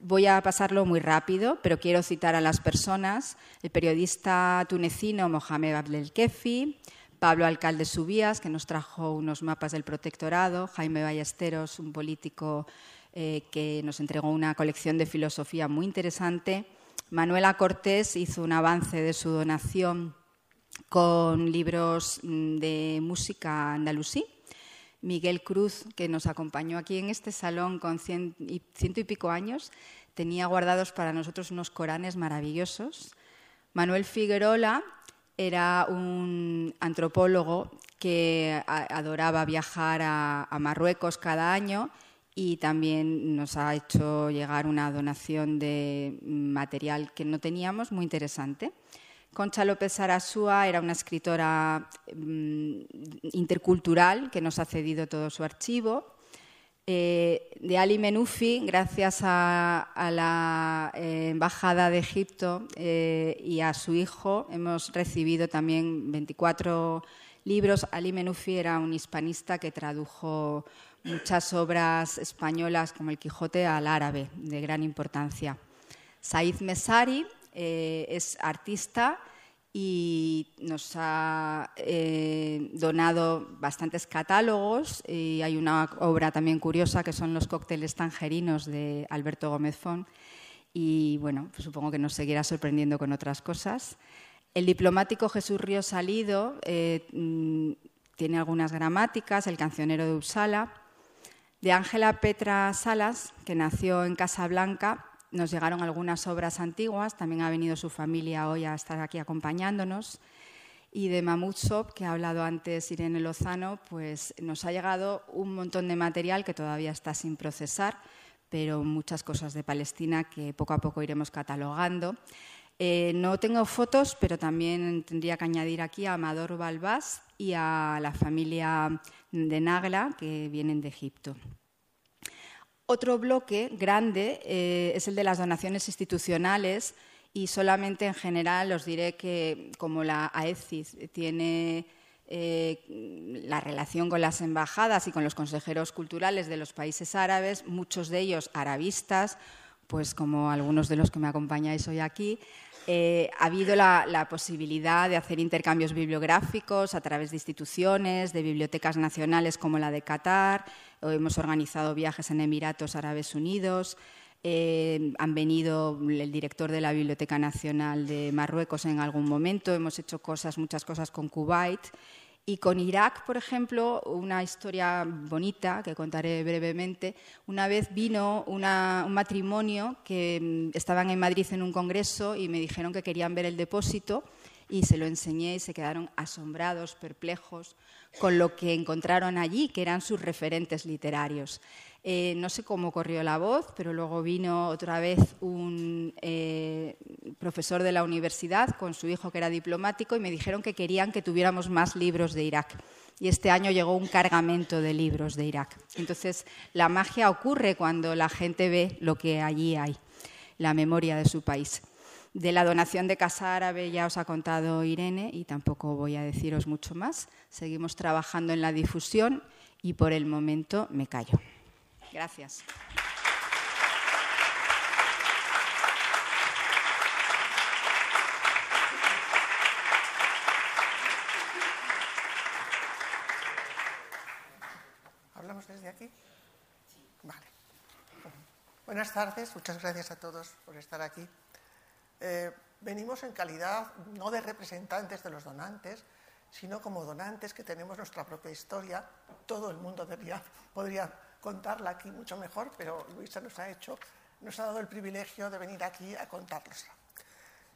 Voy a pasarlo muy rápido, pero quiero citar a las personas. El periodista tunecino Mohamed Abdelkefi, Pablo Alcalde Subías, que nos trajo unos mapas del protectorado, Jaime Ballesteros, un político eh, que nos entregó una colección de filosofía muy interesante. Manuela Cortés hizo un avance de su donación con libros mm, de música andalusí. Miguel Cruz, que nos acompañó aquí en este salón con ciento y pico años, tenía guardados para nosotros unos coranes maravillosos. Manuel Figuerola era un antropólogo que adoraba viajar a, Marruecos cada año y también nos ha hecho llegar una donación de material que no teníamos muy interesante. Concha López Arasúa era una escritora mm, intercultural que nos ha cedido todo su archivo eh, de Ali Menufi, gracias a, la eh, Embajada de Egipto eh, y a su hijo, hemos recibido también 24 libros. Ali Menufi era un hispanista que tradujo muchas obras españolas como El Quijote al árabe, de gran importancia. Said Mesari es artista y nos ha eh, donado bastantes catálogos y hay una obra también curiosa que son los cócteles tangerinos de Alberto Gómez Font y bueno, pues supongo que nos seguirá sorprendiendo con otras cosas. El diplomático Jesús Río Salido eh, mm, tiene algunas gramáticas, El cancionero de Uppsala. De Ángela Petra Salas, que nació en Casablanca, nos llegaron algunas obras antiguas, también ha venido su familia hoy a estar aquí acompañándonos. Y de Mahmoud Sob, que ha hablado antes Irene Lozano, pues nos ha llegado un montón de material que todavía está sin procesar, pero muchas cosas de Palestina que poco a poco iremos catalogando. Eh, no tengo fotos, pero también tendría que añadir aquí a Amador Balbás y a la familia de Nagla, que vienen de Egipto. Otro bloque grande eh, es el de las donaciones institucionales y solamente en general os diré que como la AECIS tiene eh, la relación con las embajadas y con los consejeros culturales de los países árabes, muchos de ellos arabistas, pues como algunos de los que me acompañáis hoy aquí, eh, ha habido la, posibilidad de hacer intercambios bibliográficos a través de instituciones, de bibliotecas nacionales como la de Qatar, hemos organizado viajes en Emiratos Árabes Unidos, eh, han venido el director de la Biblioteca Nacional de Marruecos en algún momento, hemos hecho cosas, muchas cosas con Kuwait. Y con Irak, por ejemplo, una historia bonita que contaré brevemente. Una vez vino un matrimonio que mm, estaban en Madrid en un congreso y me dijeron que querían ver el depósito y se lo enseñé y se quedaron asombrados, perplejos con lo que encontraron allí, que eran sus referentes literarios. Eh, no sé cómo corrió la voz, pero luego vino otra vez un eh, profesor de la universidad con su hijo que era diplomático y me dijeron que querían que tuviéramos más libros de Irak. Y este año llegó un cargamento de libros de Irak. Entonces, la magia ocurre cuando la gente ve lo que allí hay, la memoria de su país. De la donación de Casa Árabe ya os ha contado Irene y tampoco voy a deciros mucho más. Seguimos trabajando en la difusión y por el momento me callo. Gracias.
¿Hablamos desde aquí? Vale. Buenas tardes, muchas gracias a todos por estar aquí. Eh, venimos en calidad no de representantes de los donantes, sino como donantes que tenemos nuestra propia historia. Todo el mundo podría contarla aquí mucho mejor, pero Luisa nos ha hecho, nos ha dado el privilegio de venir aquí a contárnosla.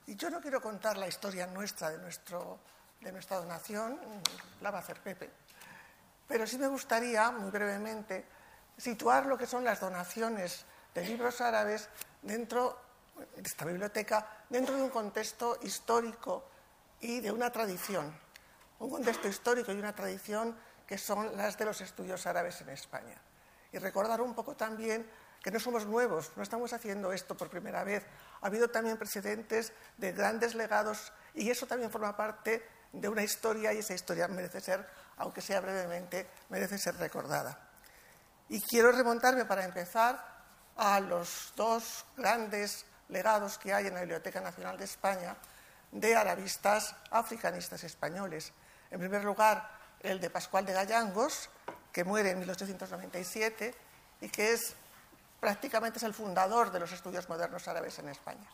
Y yo no quiero contar la historia nuestra de, nuestro, de nuestra donación, la va a hacer Pepe, pero sí me gustaría, muy brevemente, situar lo que son las donaciones de libros árabes dentro de esta biblioteca, dentro de un contexto histórico y de una tradición, un contexto histórico y una tradición que son las de los estudios árabes en España. Y recordar un poco también que no somos nuevos, no estamos haciendo esto por primera vez. Ha habido también precedentes de grandes legados y eso también forma parte de una historia y esa historia merece ser, aunque sea brevemente, merece ser recordada. Y quiero remontarme para empezar a los dos grandes legados que hay en la Biblioteca Nacional de España de arabistas africanistas españoles. En primer lugar, el de Pascual de Gallangos, que muere en 1897 y que es prácticamente es el fundador de los estudios modernos árabes en España.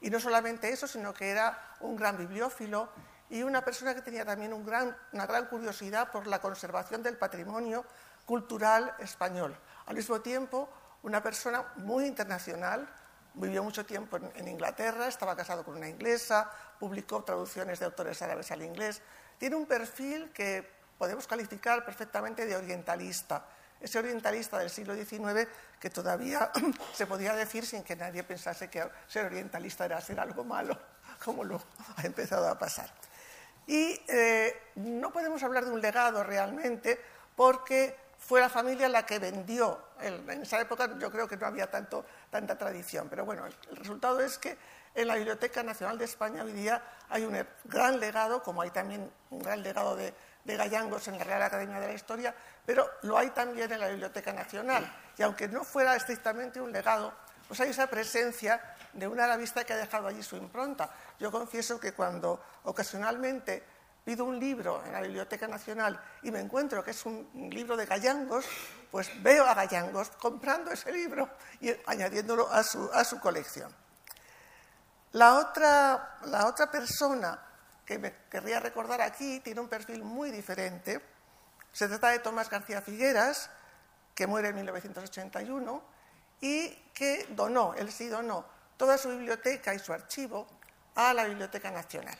Y no solamente eso, sino que era un gran bibliófilo y una persona que tenía también una gran curiosidad por la conservación del patrimonio cultural español. Al mismo tiempo, una persona muy internacional, vivió mucho tiempo en, Inglaterra, estaba casado con una inglesa, publicó traducciones de autores árabes al inglés. Tiene un perfil que podemos calificar perfectamente de orientalista, ese orientalista del siglo XIX que todavía [CLEARS THROAT] se podía decir sin que nadie pensase que ser orientalista era ser algo malo, [LAUGHS] como lo ha empezado a pasar. Y eh, no podemos hablar de un legado realmente porque fue la familia la que vendió. En esa época yo creo que no había tanto, tanta tradición, pero bueno, el resultado es que en la Biblioteca Nacional de España hoy día hay un gran legado, como hay también un gran legado de, de Gallangos en la Real Academia de la Historia, pero lo hay también en la Biblioteca Nacional. Y aunque no fuera estrictamente un legado, pues hay esa presencia de un arabista que ha dejado allí su impronta. Yo confieso que cuando ocasionalmente pido un libro en la Biblioteca Nacional y me encuentro que es un libro de Gallangos, pues veo a Gallangos comprando ese libro y añadiéndolo a su, a su colección. La otra, la otra persona que me querría recordar aquí tiene un perfil muy diferente. Se trata de Tomás García Figueras, que muere en 1981 y que donó, él sí donó, toda su biblioteca y su archivo a la Biblioteca Nacional.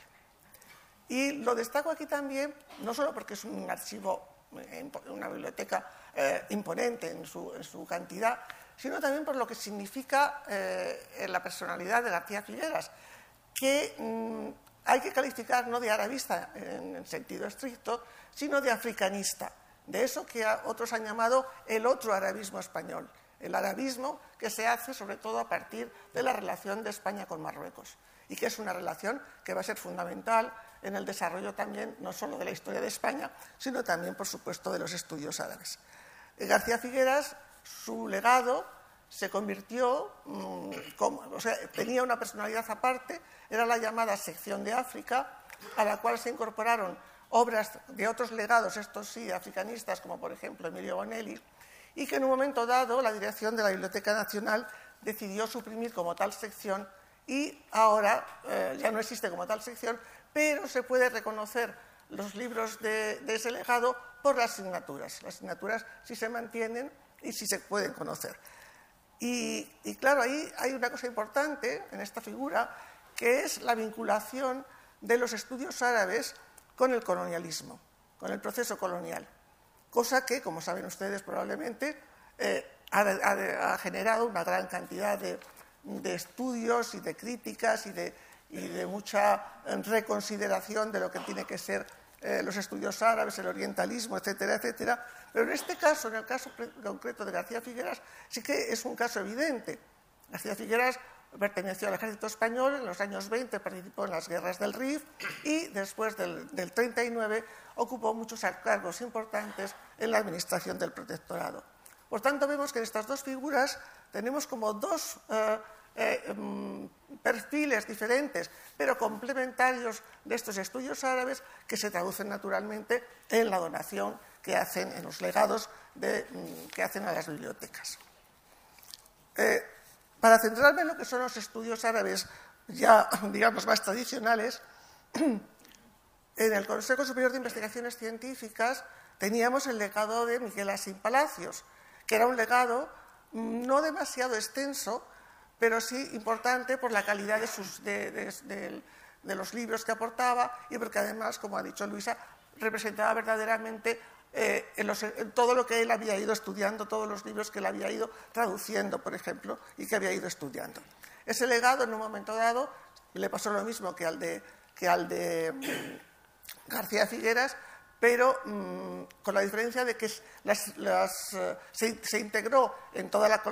Y lo destaco aquí también, no solo porque es un archivo, eh, una biblioteca eh, imponente en su, cantidad, sino también por lo que significa eh, la personalidad de García Figueras, que mm, hay que calificar no de arabista en sentido estricto, sino de africanista, de eso que otros han llamado el otro arabismo español, el arabismo que se hace sobre todo a partir de la relación de España con Marruecos y que es una relación que va a ser fundamental en el desarrollo también no solo de la historia de España, sino también, por supuesto, de los estudios árabes. García Figueras, su legado se convirtió, mm, como, tenía una personalidad aparte, era la llamada sección de África, a la cual se incorporaron obras de otros legados, estos sí, africanistas, como por ejemplo Emilio Bonelli, y que en un momento dado la dirección de la Biblioteca Nacional decidió suprimir como tal sección y ahora eh, ya no existe como tal sección, pero se puede reconocer los libros de, ese legado por las asignaturas. Las asignaturas sí se mantienen y sí se pueden conocer. Y, claro, ahí hay una cosa importante en esta figura, que es la vinculación de los estudios árabes con el colonialismo, con el proceso colonial. Cosa que, como saben ustedes probablemente, eh, ha, generado una gran cantidad de, estudios y de críticas y de, mucha reconsideración de lo que tiene que ser eh, los estudios árabes, el orientalismo, etcétera, etcétera. Pero en este caso, en el caso concreto de García Figueras, sí que es un caso evidente. García Figueras perteneció al ejército español, en los años 20 participó en las guerras del Rif y después del, 39 ocupó muchos cargos importantes en la administración del protectorado. Por tanto, vemos que en estas dos figuras tenemos como dos eh, eh, mm, perfiles diferentes, pero complementarios de estos estudios árabes que se traducen naturalmente en la donación que hacen, en los legados mm, que hacen a las bibliotecas. Eh, para centrarme en lo que son los estudios árabes ya, [LAUGHS] digamos, más tradicionales, [CLEARS THROAT] en el Consejo Superior de Investigaciones Científicas teníamos el legado de Miguel Asín Palacios, que era un legado no demasiado extenso, pero sí importante por la calidad de, los libros que aportaba y porque además, como ha dicho Luisa, representaba verdaderamente eh, todo lo que él había ido estudiando, todos los libros que él había ido traduciendo, por ejemplo, y que había ido estudiando. Ese legado, en un momento dado, le pasó lo mismo que al de, mm, García Figueras, pero mm, con la diferencia de que eh, se, integró en toda la,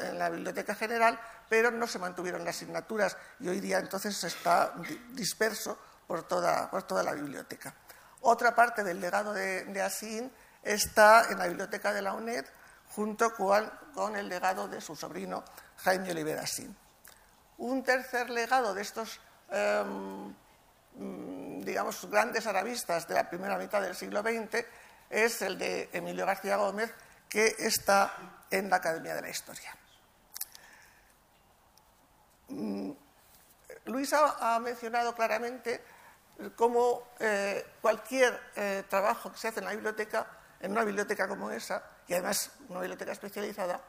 en la, biblioteca general, pero no se mantuvieron las asignaturas y hoy día entonces está disperso por toda, por toda la biblioteca. Otra parte del legado de, Asín está en la biblioteca de la UNED junto con, el legado de su sobrino Jaime Olivera Asín. Un tercer legado de estos em, Mm, digamos, grandes arabistas de la primera mitad del siglo XX es el de Emilio García Gómez, que está en la Academia de la Historia. Mm, Luisa ha mencionado claramente cómo eh, cualquier eh, trabajo que se hace en la biblioteca, en una biblioteca como esa, y además una biblioteca especializada,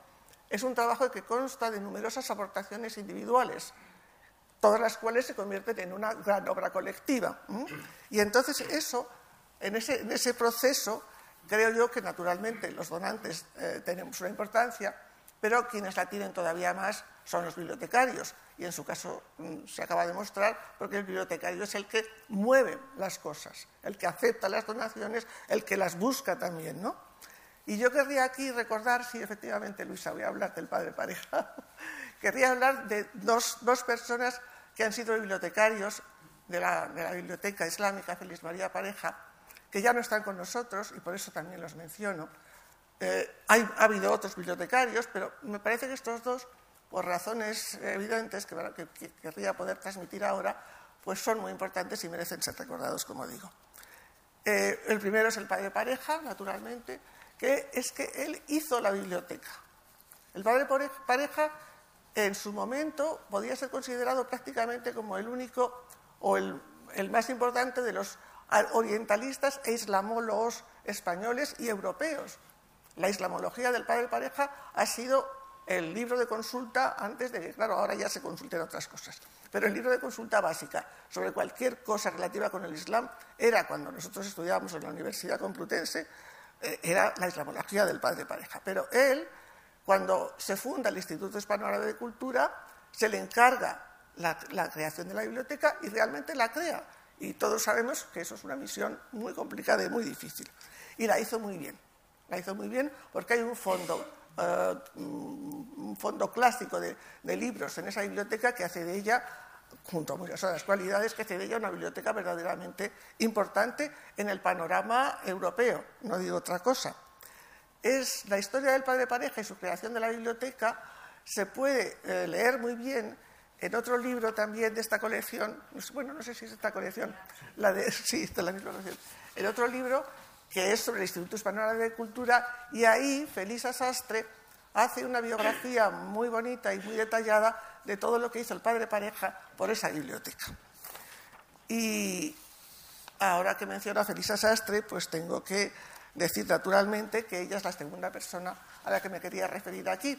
es un trabajo que consta de numerosas aportaciones individuales, todas las cuales se convierten en una gran obra colectiva. Y entonces eso, en ese, proceso, creo yo que naturalmente los donantes eh, tenemos una importancia, pero quienes la tienen todavía más son los bibliotecarios. Y en su caso mm, se acaba de mostrar porque el bibliotecario es el que mueve las cosas, el que acepta las donaciones, el que las busca también, ¿no? Y yo querría aquí recordar, sí, efectivamente, Luisa, voy a hablar del padre pareja, [LAUGHS] querría hablar de dos, dos personas que han sido bibliotecarios de la, Biblioteca Islámica Feliz María Pareja, que ya no están con nosotros y por eso también los menciono. Eh, ha habido otros bibliotecarios, pero me parece que estos dos, por razones evidentes que, querría poder transmitir ahora, pues son muy importantes y merecen ser recordados, como digo. Eh, el primero es el padre Pareja, naturalmente, que es que él hizo la biblioteca. El padre Pareja en su momento podía ser considerado prácticamente como el único o el, más importante de los orientalistas e islamólogos españoles y europeos. La islamología del padre pareja ha sido el libro de consulta antes de que, claro, ahora ya se consulten otras cosas. Pero el libro de consulta básica sobre cualquier cosa relativa con el Islam era, cuando nosotros estudiábamos en la Universidad Complutense, eh, era la islamología del padre pareja. Pero él cuando se funda el Instituto Hispano-Árabe de Cultura, se le encarga la, creación de la biblioteca y realmente la crea. Y todos sabemos que eso es una misión muy complicada y muy difícil. Y la hizo muy bien. La hizo muy bien porque hay un fondo, eh, un fondo clásico de, libros en esa biblioteca que hace de ella junto a muchas otras cualidades, que hace de ella una biblioteca verdaderamente importante en el panorama europeo, no digo otra cosa. Es la historia del padre pareja y su creación de la biblioteca. Se puede eh, leer muy bien. En otro libro también de esta colección, bueno, no sé si es esta colección, la de, [LAUGHS] sí, de la misma colección, el otro libro que es sobre el Instituto Español de Cultura y ahí Felisa Sastre hace una biografía muy bonita y muy detallada de todo lo que hizo el padre pareja por esa biblioteca. Y ahora que menciono a Felisa Sastre, pues tengo que Decir naturalmente que ella es la segunda persona a la que me quería referir aquí.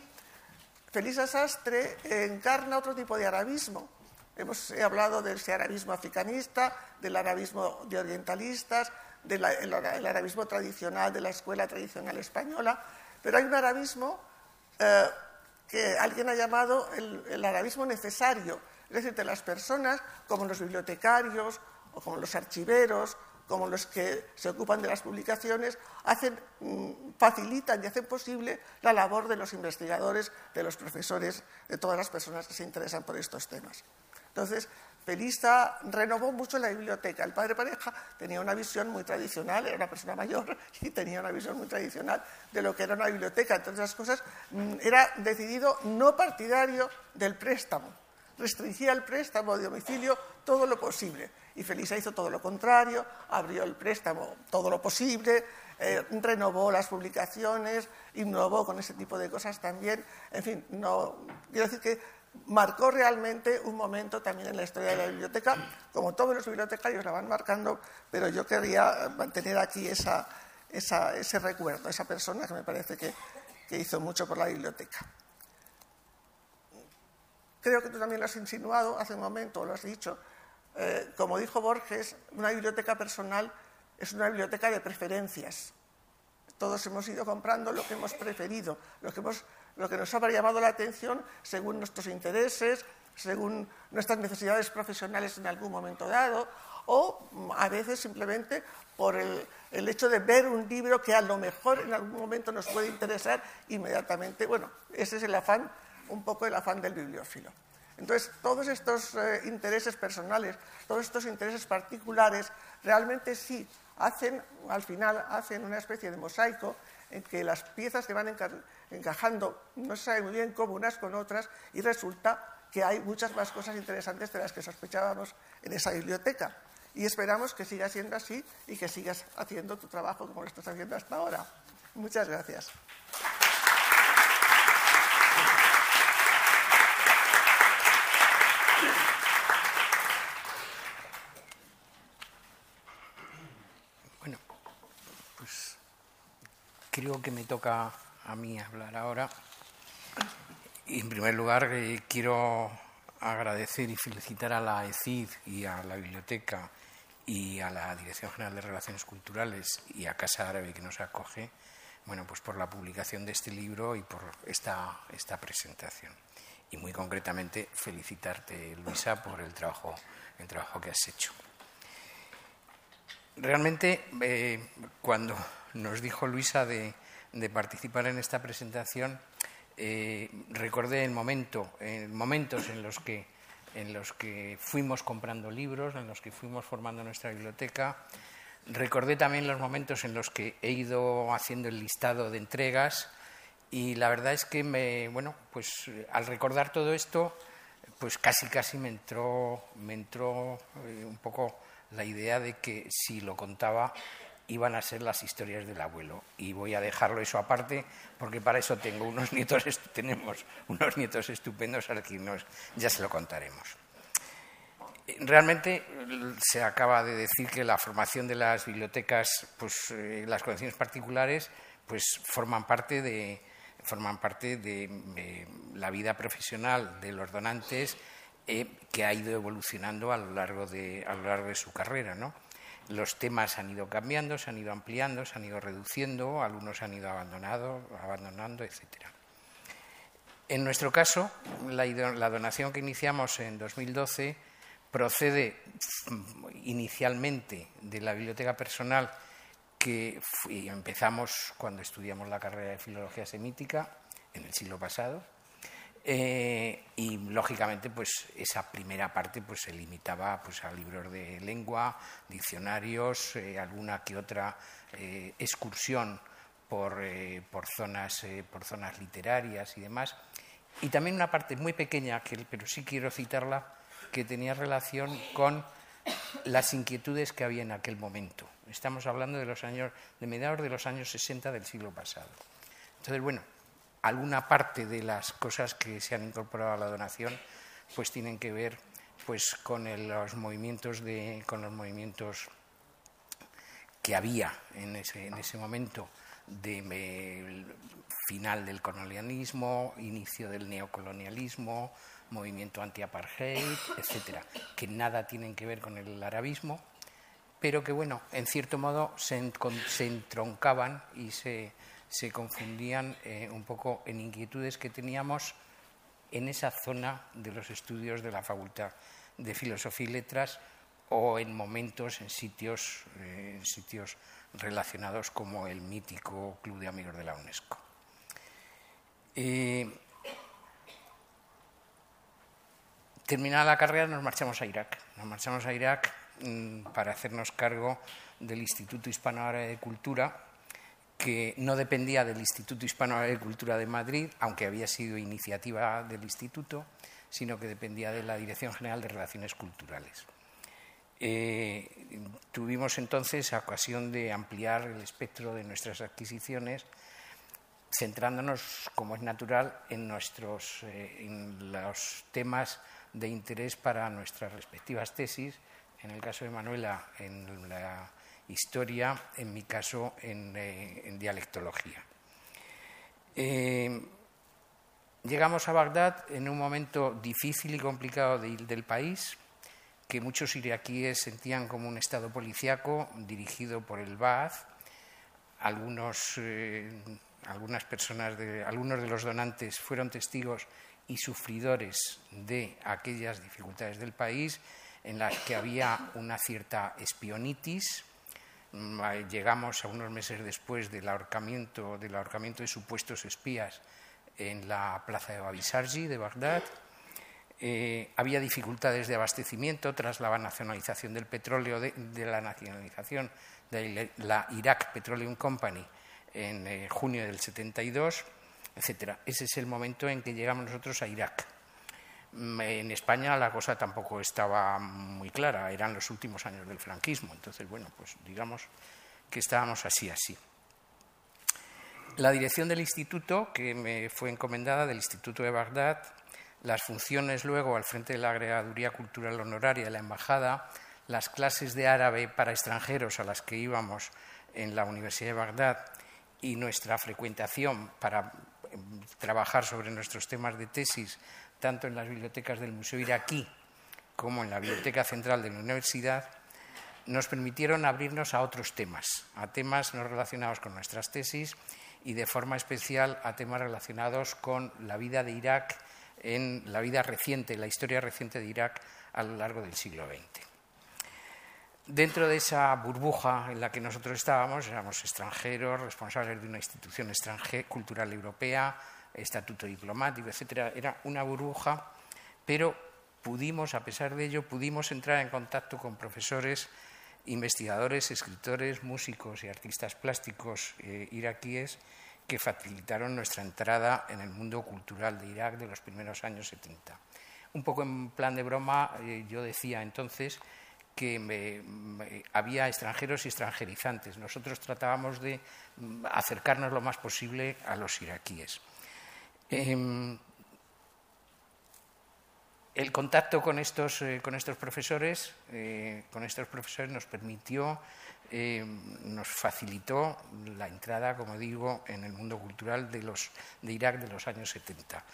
Felisa Sastre encarna otro tipo de arabismo. Hemos hablado del arabismo africanista, del arabismo de orientalistas, del arabismo tradicional de la escuela tradicional española, pero hay un arabismo eh, que alguien ha llamado el, el, arabismo necesario, es decir, de las personas como los bibliotecarios o como los archiveros como los que se ocupan de las publicaciones, hacen, mm, facilitan y hacen posible la labor de los investigadores, de los profesores, de todas las personas que se interesan por estos temas. Entonces, Felisa renovó mucho la biblioteca. El padre Pareja tenía una visión muy tradicional, era una persona mayor [LAUGHS] y tenía una visión muy tradicional de lo que era una biblioteca. Entre otras cosas, mm, era decidido no partidario del préstamo. Restringía el préstamo de domicilio todo lo posible y Felisa hizo todo lo contrario, abrió el préstamo todo lo posible, eh, renovó las publicaciones, innovó con ese tipo de cosas también. En fin, no, quiero decir que marcó realmente un momento también en la historia de la biblioteca, como todos los bibliotecarios la van marcando, pero yo quería mantener aquí ese recuerdo, esa persona que me parece que, hizo mucho por la biblioteca. Creo que tú también lo has insinuado hace un momento, lo has dicho. Eh, como dijo Borges, una biblioteca personal es una biblioteca de preferencias. Todos hemos ido comprando lo que hemos preferido, lo que, nos ha llamado la atención según nuestros intereses, según nuestras necesidades profesionales en algún momento dado, o a veces simplemente por el, el, hecho de ver un libro que a lo mejor en algún momento nos puede interesar inmediatamente. Bueno, ese es el afán un poco el afán del bibliófilo. Entonces, todos estos eh, intereses personales, todos estos intereses particulares, realmente sí hacen, al final, hacen una especie de mosaico en que las piezas se van encajando, no se sabe muy bien cómo unas con otras, y resulta que hay muchas más cosas interesantes de las que sospechábamos en esa biblioteca. Y esperamos que siga siendo así y que sigas haciendo tu trabajo como lo estás haciendo hasta ahora. Muchas gracias.
Creo que me toca a mí hablar ahora. Y en primer lugar, eh, quiero agradecer y felicitar a la ECID y a la biblioteca y a la Dirección General de Relaciones Culturales y a Casa Árabe que nos acoge, bueno, pues por la publicación de este libro y por esta, esta presentación. Y muy concretamente felicitarte, Luisa, por el trabajo, el trabajo que has hecho. Realmente, eh, cuando nos dijo Luisa de, participar en esta presentación, eh, recordé el momento, momentos en los, que, en los que fuimos comprando libros, en los que fuimos formando nuestra biblioteca. Recordé también los momentos en los que he ido haciendo el listado de entregas y la verdad es que me, bueno, pues al recordar todo esto, pues casi casi me entró, me entró eh, un poco la idea de que si lo contaba iban a ser las historias del abuelo. Y voy a dejarlo eso aparte, porque para eso tengo unos [LAUGHS] nietos, tenemos unos nietos estupendos a nos, ya se lo contaremos. Realmente se acaba de decir que la formación de las bibliotecas, pues eh, las colecciones particulares, pues forman parte de forman parte de, la vida profesional de los donantes eh, que ha ido evolucionando a lo largo de, a lo largo de su carrera, ¿no? los temas han ido cambiando, se han ido ampliando, se han ido reduciendo, algunos han ido abandonado, abandonando, etc. En nuestro caso, la, donación que iniciamos en 2012 procede inicialmente de la biblioteca personal que empezamos cuando estudiamos la carrera de filología semítica en el siglo pasado eh, y lógicamente, pues esa primera parte pues, se limitaba pues, a libros de lengua, diccionarios, eh, alguna que otra eh, excursión por, por, zonas, por zonas literarias y demás. Y también una parte muy pequeña, que, pero sí quiero citarla, que tenía relación con las inquietudes que había en aquel momento. Estamos hablando de los años, de mediados de los años 60 del siglo pasado. Entonces, bueno, alguna parte de las cosas que se han incorporado a la donación pues tienen que ver pues con los movimientos de con los movimientos que había en ese, en ese momento de final del colonialismo, inicio del neocolonialismo, movimiento anti-apartheid, etcétera, que nada tienen que ver con el arabismo, pero que bueno, en cierto modo se, se entroncaban y se se confundían eh, un poco en inquietudes que teníamos en esa zona de los estudios de la Facultad de Filosofía y Letras o en momentos en sitios, eh, en sitios relacionados como el mítico Club de Amigos de la UNESCO. Eh, terminada la carrera nos marchamos a Irak. Nos marchamos a Irak mm, para hacernos cargo del Instituto Hispano-Árabe de Cultura, que no dependía del Instituto Hispano de Cultura de Madrid, aunque había sido iniciativa del instituto, sino que dependía de la Dirección General de Relaciones Culturales. Eh, tuvimos entonces ocasión de ampliar el espectro de nuestras adquisiciones, centrándonos, como es natural, en, nuestros, eh, en los temas de interés para nuestras respectivas tesis. En el caso de Manuela, en la historia, en mi caso en, eh, dialectología. Eh, llegamos a Bagdad en un momento difícil y complicado del país, que muchos iraquíes sentían como un estado policíaco dirigido por el Baath. Algunos, eh, algunas personas, algunos de los donantes fueron testigos y sufridores de aquellas dificultades del país en las que había una cierta espionitis. Mm, llegamos a unos meses después del ahorcamiento, del ahorcamiento de supuestos espías en la plaza de Babisarji de Bagdad. Eh, había dificultades de abastecimiento tras la nacionalización del petróleo, de, la nacionalización de la Iraq Petroleum Company en eh, junio del 72, etc. Ese es el momento en que llegamos nosotros a Irak. En España la cosa tampoco estaba muy clara, eran los últimos años del franquismo, entonces, bueno, pues digamos que estábamos así, así. La dirección del instituto, que me fue encomendada, del Instituto de Bagdad, las funciones luego al frente de la agregaduría cultural honoraria de la embajada, las clases de árabe para extranjeros a las que íbamos en la Universidad de Bagdad y nuestra frecuentación para em, trabajar sobre nuestros temas de tesis, tanto en las bibliotecas del Museo Iraquí como en la Biblioteca Central de la Universidad, nos permitieron abrirnos a otros temas, a temas no relacionados con nuestras tesis y de forma especial a temas relacionados con la vida de Irak en la vida reciente, la historia reciente de Irak a lo largo del siglo XX. Dentro de esa burbuja en la que nosotros estábamos, éramos extranjeros, responsables de una institución cultural europea, estatuto diplomático, etcétera, era una burbuja, pero pudimos, a pesar de ello, pudimos entrar en contacto con profesores, investigadores, escritores, músicos y artistas plásticos eh, iraquíes que facilitaron nuestra entrada en el mundo cultural de Irak de los primeros años 70. Un poco en plan de broma, eh, yo decía entonces que había extranjeros y extranjerizantes. Nosotros tratábamos de mm, acercarnos lo más posible a los iraquíes. Em, el contacto con estos, eh, con estos profesores, eh, con estos profesores nos permitió, em, nos facilitó la entrada, como digo, en el mundo cultural de, los, de Irak de los años 70.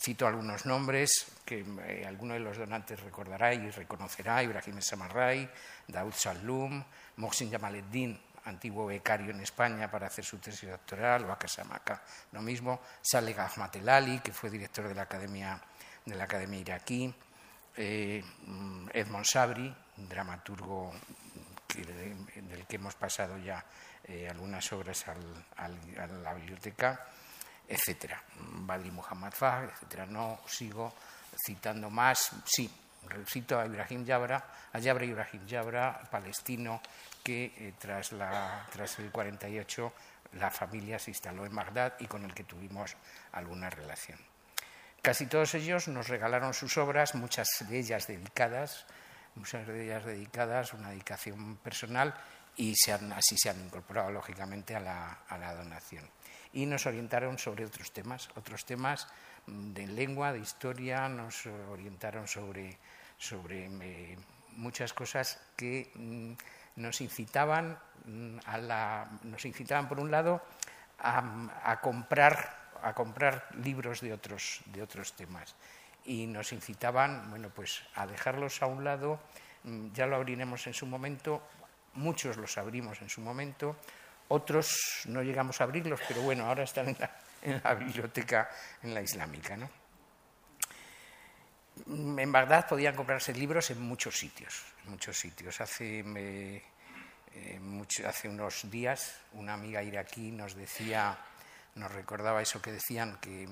Cito algunos nombres que eh, alguno de los donantes recordará y reconocerá, Ibrahim Samarray, Daud Salum, Mohsin Jamaleddin, antiguo becario en España para hacer su tesis doctoral, o Akasamaka, lo mismo, Saleh Ahmatelali, que fue director de la Academia, de la Academia iraquí, eh, Edmond Sabri, dramaturgo del que hemos pasado ya eh, algunas obras a la biblioteca, etcétera. Badri Muhammad Fah, etcétera. No sigo citando más. Sí, cito a Ibrahim Yabra, a Yabra Ibrahim Yabra, palestino, que eh, tras, el 48 la familia se instaló en Bagdad y con el que tuvimos alguna relación. Casi todos ellos nos regalaron sus obras, muchas de ellas dedicadas, muchas de ellas dedicadas, una dedicación personal, y así se han incorporado lógicamente a la donación y nos orientaron sobre otros temas, otros temas de lengua, de historia, nos orientaron sobre, sobre eh, muchas cosas que mm, nos incitaban mm, a la, nos incitaban por un lado a, comprar a comprar libros de otros de otros temas. Y nos incitaban bueno pues a dejarlos a un lado. Ya lo abriremos en su momento muchos los abrimos en su momento otros no llegamos a abrirlos, pero bueno, ahora están en la, biblioteca, en la islámica. ¿no? En Bagdad podían comprarse libros en muchos sitios. muchos sitios. Hace, eh, hace unos días una amiga iraquí nos decía, nos recordaba eso que decían que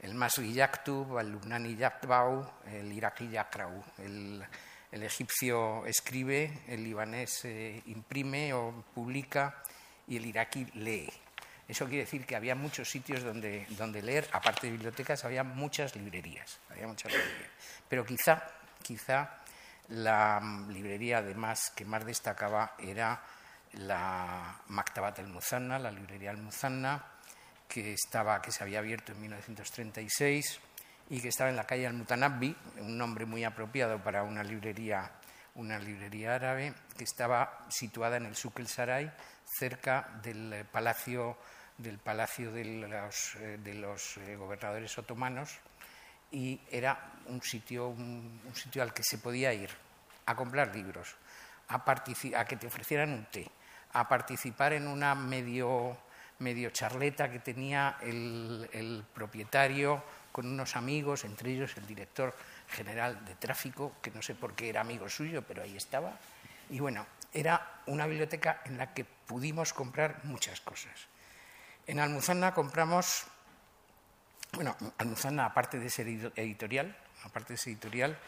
el Masri Yaktub, el Lubnani Yaktbau, el iraquí Yakrau. El, el egipcio escribe, el libanés eh, imprime o publica y el iraquí lee. Eso quiere decir que había muchos sitios donde, donde leer, aparte de bibliotecas, había muchas librerías. Había muchas librerías. Pero quizá, quizá la librería además que más destacaba era la Maktabat al-Muzanna, la librería al-Muzanna, que, estaba, que se había abierto en 1936 y que estaba en la calle Al-Mutanabbi, un nombre muy apropiado para una librería, una librería árabe, que estaba situada en el Suk el Saray, cerca del Palacio del palacio de los, eh, eh, gobernadores otomanos y era un sitio, un, sitio al que se podía ir a comprar libros, a, a que te ofrecieran un té, a participar en una medio, medio charleta que tenía el, el propietario con unos amigos, entre ellos el director general de tráfico, que no sé por qué era amigo suyo, pero ahí estaba. Y bueno, era una biblioteca en la que pudimos comprar muchas cosas. En Almuzana compramos, bueno, Almuzana, aparte de ser editorial, aparte de ser editorial,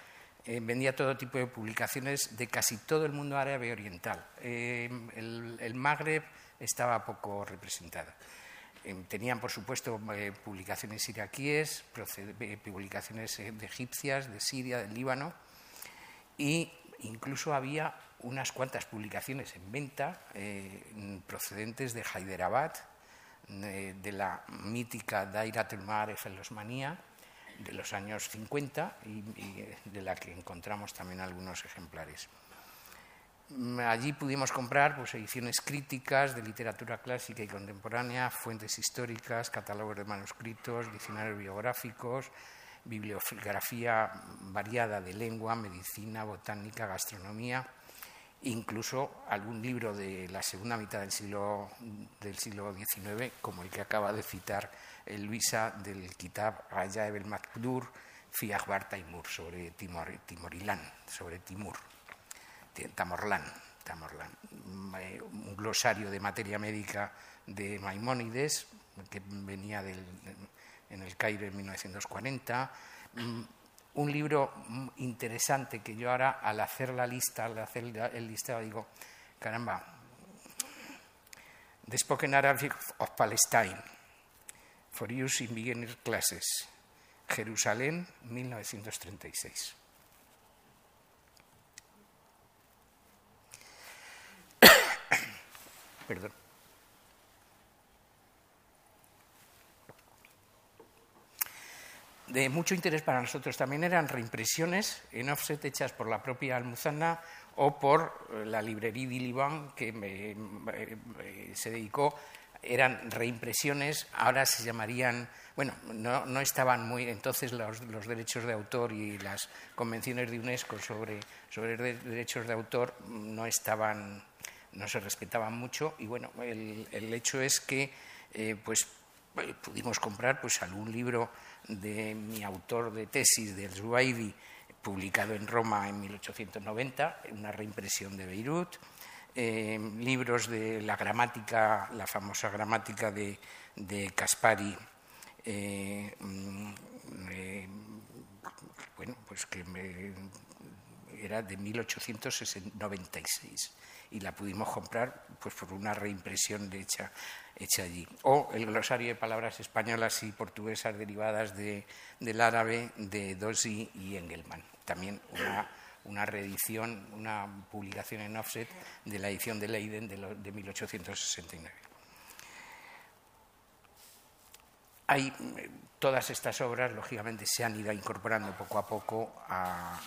eh, vendía todo tipo de publicaciones de casi todo el mundo árabe oriental. Eh, el, Magreb estaba poco representado. Eh, tenían, por supuesto, publicaciones iraquíes, publicaciones de egipcias, de Siria, del Líbano, e incluso había unas cuantas publicaciones en venta procedentes de Hyderabad, de, la mítica Dairat el-Ma'arif el-Osmanía, de los años 50 y, de la que encontramos también algunos ejemplares. Mm, allí pudimos comprar pues, ediciones críticas de literatura clásica y contemporánea, fuentes históricas, catálogos de manuscritos, diccionarios biográficos, bibliografía variada de lengua, medicina, botánica, gastronomía, incluso algún libro de la segunda mitad del siglo, del siglo XIX, como el que acaba de citar Luisa del Kitab Rajaeb el Makdur, fi Taimur, sobre Timor, Timorilán, sobre Timur, Tamorlán, un glosario de materia médica de Maimónides, que venía del, en el Cairo en 1940, mm, un libro interesante que yo ahora, al hacer la lista, al hacer el listado, digo, caramba, The Spoken Arabic of Palestine, For Use in Beginner Classes, Jerusalén, 1936. [COUGHS] Perdón. De mucho interés para nosotros también eran reimpresiones en offset hechas por la propia Almuzana o por la librería Diliban, que me, se dedicó eran reimpresiones, ahora se llamarían, bueno, no, estaban muy, entonces los, derechos de autor y las convenciones de UNESCO sobre, sobre derechos de autor no estaban, no se respetaban mucho y bueno, el, hecho es que eh, pues eh, pudimos comprar pues algún libro de mi autor de tesis, del Zuaidi, publicado en Roma en 1890, una reimpresión de Beirut, eh, libros de la gramática, la famosa gramática de, Caspari, eh, mm, eh, bueno, pues que era de 1896 y la pudimos comprar pues por una reimpresión de hecha, hecha allí. O el glosario de palabras españolas y portuguesas derivadas de, del árabe de Dossi y Engelmann. También una una reedición, una publicación en offset de la edición de Leiden de, 1869. Hay, todas estas obras, lógicamente, se han ido incorporando poco a poco a,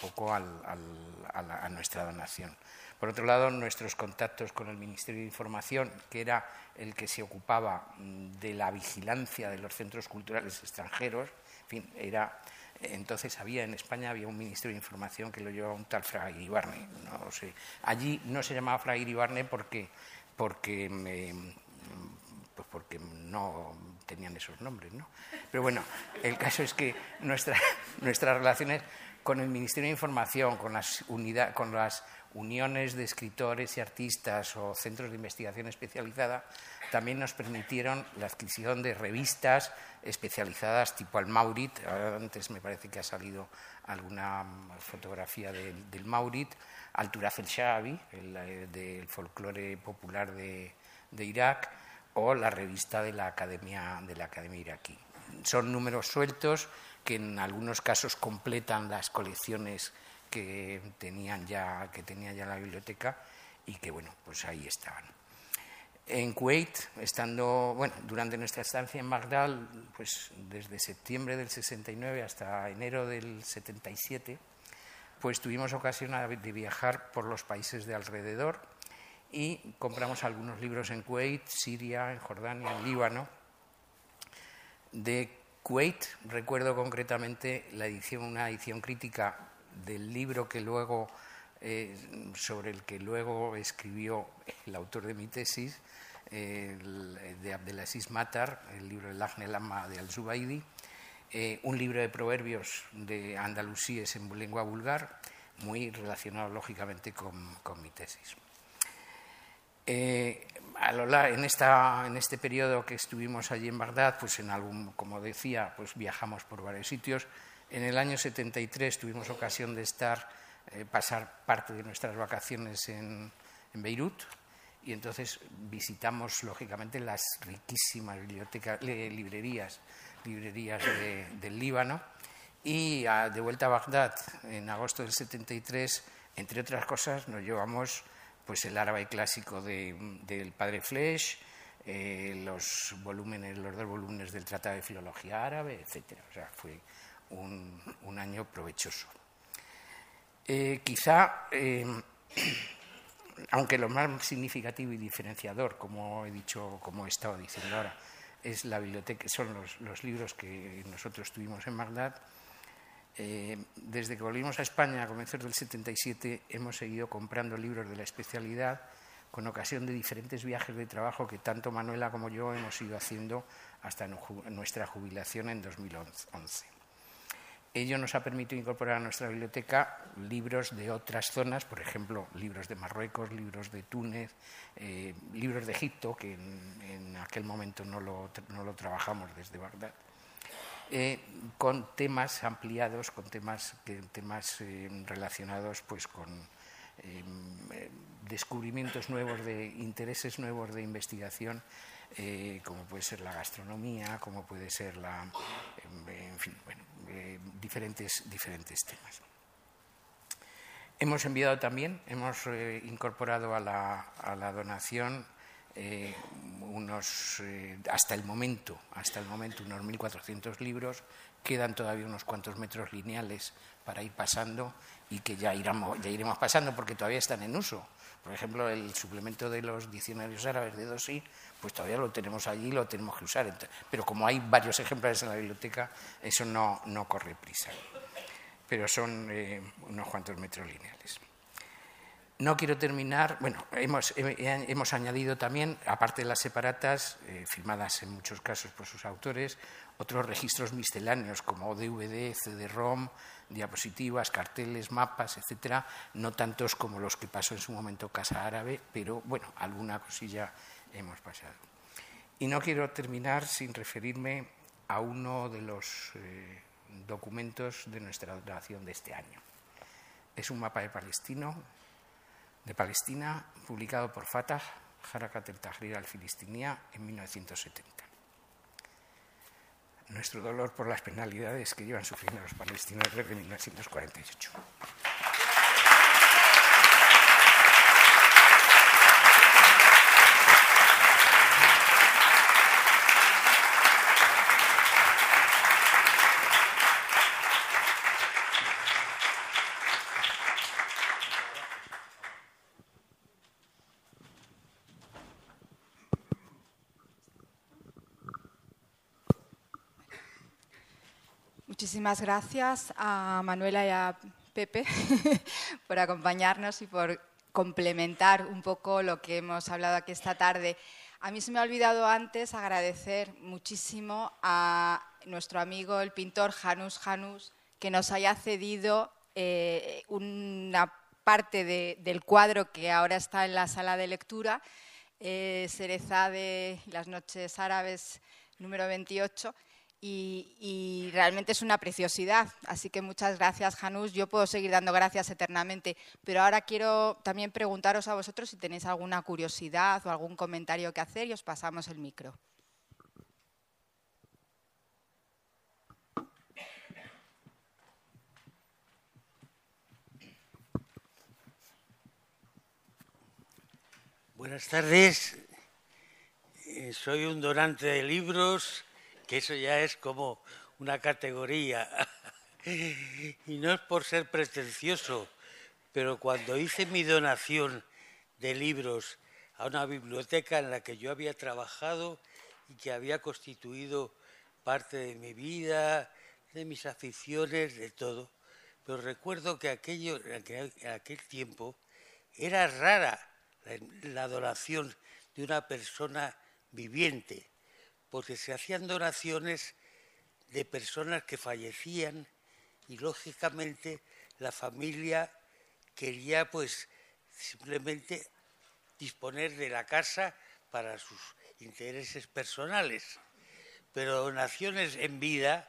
poco a, nuestra donación. Por otro lado, nuestros contactos con el Ministerio de Información, que era el que se ocupaba de la vigilancia de los centros culturales extranjeros, en fin, era entonces había en España había un ministerio de información que lo llevaba un tal Fra Iribarne. Allí no se llamaba Fra Iribarne porque, porque, pues porque no tenían esos nombres. ¿no? Pero bueno, el caso es que nuestra, [LAUGHS] nuestras relaciones con el Ministerio de Información, con las, unidad, con las uniones de escritores y artistas o centros de investigación especializada, también nos permitieron la adquisición de revistas especializadas tipo al Maurit. Antes me parece que ha salido alguna fotografía del Maurit, Alturaz el Shaabi, el, eh, del folclore popular de, Irak, o la revista de la Academia, de la Academia iraquí. Son números sueltos que en algunos casos completan las colecciones que tenían ya, que tenía ya la biblioteca y que bueno, pues ahí estaban. En Kuwait, estando, bueno, durante nuestra estancia en Bagdad, pues desde septiembre del 69 hasta enero del 77, pues tuvimos ocasión de viajar por los países de alrededor y compramos algunos libros en Kuwait, Siria, en Jordania, en Líbano. De Kuwait recuerdo concretamente la edición, una edición crítica del libro que luego, eh, sobre el que luego escribió el autor de mi tesis, de Abdelaziz Matar, el libro El Ajne Lama de Al-Zubaidi, eh, un libro de proverbios de andalusíes en lengua vulgar, muy relacionado lógicamente con, mi tesis. Eh, en, esta, en, este periodo que estuvimos allí en Bagdad, pues en algún, como decía, pues viajamos por varios sitios. En el año 73 tuvimos ocasión de estar, eh, pasar parte de nuestras vacaciones en, en Beirut, y entonces visitamos lógicamente las riquísimas bibliotecas, librerías, librerías del Líbano y de vuelta a Bagdad en agosto del 73, entre otras cosas, nos llevamos pues el árabe clásico del padre Flesch, eh, los volúmenes, los dos volúmenes del Tratado de Filología Árabe, etc. O sea, fue un, año provechoso. Eh, quizá eh, [CLEARS THROAT] aunque lo más significativo y diferenciador, como he dicho, como he estado diciendo ahora, es la biblioteca, son los, libros que nosotros tuvimos en Bagdad. Eh, desde que volvimos a España a comienzos del 77 hemos seguido comprando libros de la especialidad con ocasión de diferentes viajes de trabajo que tanto Manuela como yo hemos ido haciendo hasta nuestra jubilación en 2011. Ello nos ha permitido incorporar a nuestra biblioteca libros de otras zonas, por ejemplo, libros de Marruecos, libros de Túnez, eh, libros de Egipto, que en, aquel momento no lo, trabajamos desde Bagdad, eh, con temas ampliados, con temas, temas eh, relacionados pues, con descubrimientos nuevos, de intereses nuevos de investigación, como puede ser la gastronomía, como puede ser la, en fin, bueno, eh, diferentes, diferentes temas. Hemos enviado también, hemos eh, incorporado a la, donación eh, unos, hasta el momento, hasta el momento unos 1.400 libros, quedan todavía unos cuantos metros lineales para ir pasando y que ya, iremos, ya iremos pasando porque todavía están en uso. Por ejemplo, el suplemento de los diccionarios árabes de Dosi, pues todavía lo tenemos allí y lo tenemos que usar. Pero como hay varios ejemplares en la biblioteca, eso no, no corre prisa. Pero son eh, unos cuantos metros lineales. No quiero terminar, bueno, hemos, hemos añadido también, aparte de las separatas, eh, firmadas en muchos casos por sus autores, otros registros misceláneos como DVD, CD-ROM, diapositivas, carteles, mapas, etcétera, no tantos como los que pasó en su momento Casa Árabe, pero bueno, alguna cosilla hemos pasado. Y no quiero terminar sin referirme a uno de los eh, documentos de nuestra donación de este año. Es un mapa de Palestino, de Palestina, publicado por Fatah, Harakat el Tahrir al-Filistinía, en 1970 nuestro dolor por las penalidades que llevan sufriendo los palestinos desde 1948.
Muchísimas gracias a Manuela y a Pepe [LAUGHS] por acompañarnos y por complementar un poco lo que hemos hablado aquí esta tarde. A mí se me ha olvidado antes agradecer muchísimo a nuestro amigo el pintor Janus Janus que nos haya cedido eh, una parte del cuadro que ahora está en la sala de lectura, eh, Cereza de las Noches Árabes número 28 y, realmente es una preciosidad. Así que muchas gracias, Janus. Yo puedo seguir dando gracias eternamente, pero ahora quiero también preguntaros a vosotros si tenéis alguna curiosidad o algún comentario que hacer y os pasamos el micro.
Buenas tardes. Eh, soy un donante de libros que eso ya es como una categoría. [LAUGHS] y no es por ser pretencioso, pero cuando hice mi donación de libros a una biblioteca en la que yo había trabajado y que había constituido parte de mi vida, de mis aficiones, de todo. Pero recuerdo que aquello, en aquel tiempo era rara la adoración de una persona viviente, porque se hacían donaciones de personas que fallecían y lógicamente la familia quería pues simplemente disponer de la casa para sus intereses personales. Pero donaciones en vida,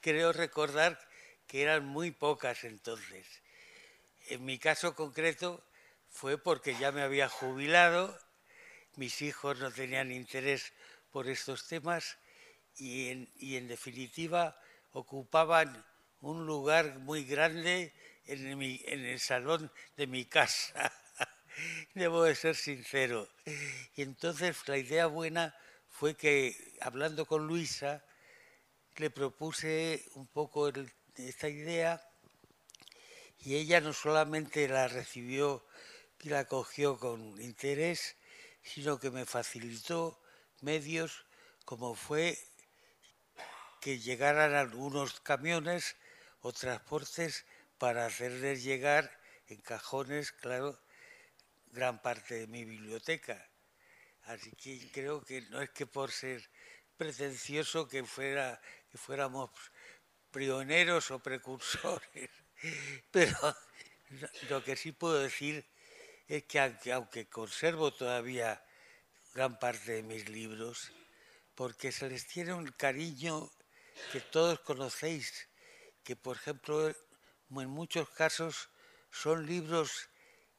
creo recordar que eran muy pocas entonces. En mi caso concreto fue porque ya me había jubilado, mis hijos no tenían interés por estos temas y en, definitiva ocupaban un lugar muy grande en, el salón de mi casa. [LAUGHS] Debo de ser sincero. Y entonces la idea buena fue que, hablando con Luisa, le propuse un poco esta idea y ella no solamente la recibió y la acogió con interés, sino que me facilitó medios como fue que llegaran algunos camiones o transportes para hacerles llegar en cajones, claro, gran parte de mi biblioteca. Así que creo que no es que por ser pretencioso que, fuera, que fuéramos pioneros o precursores, [LAUGHS] pero lo que sí puedo decir es que aunque, aunque conservo todavía gran parte de mis libros, porque se les tiene un cariño que todos conocéis, que por ejemplo en muchos casos son libros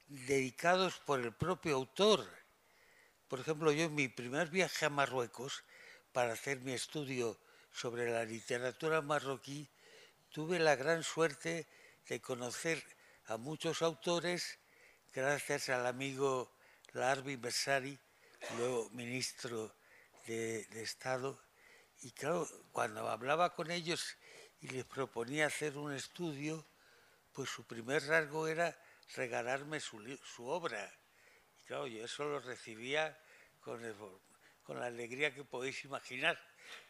dedicados por el propio autor. Por ejemplo, yo en mi primer viaje a Marruecos, para hacer mi estudio sobre la literatura marroquí, tuve la gran suerte de conocer a muchos autores gracias al amigo Larbi Bersari, luego ministro de, de Estado. Y claro, cuando hablaba con ellos y les proponía hacer un estudio, pues su primer rasgo era regalarme su, su obra. Y claro, yo eso lo recibía con, con la alegría que podéis imaginar.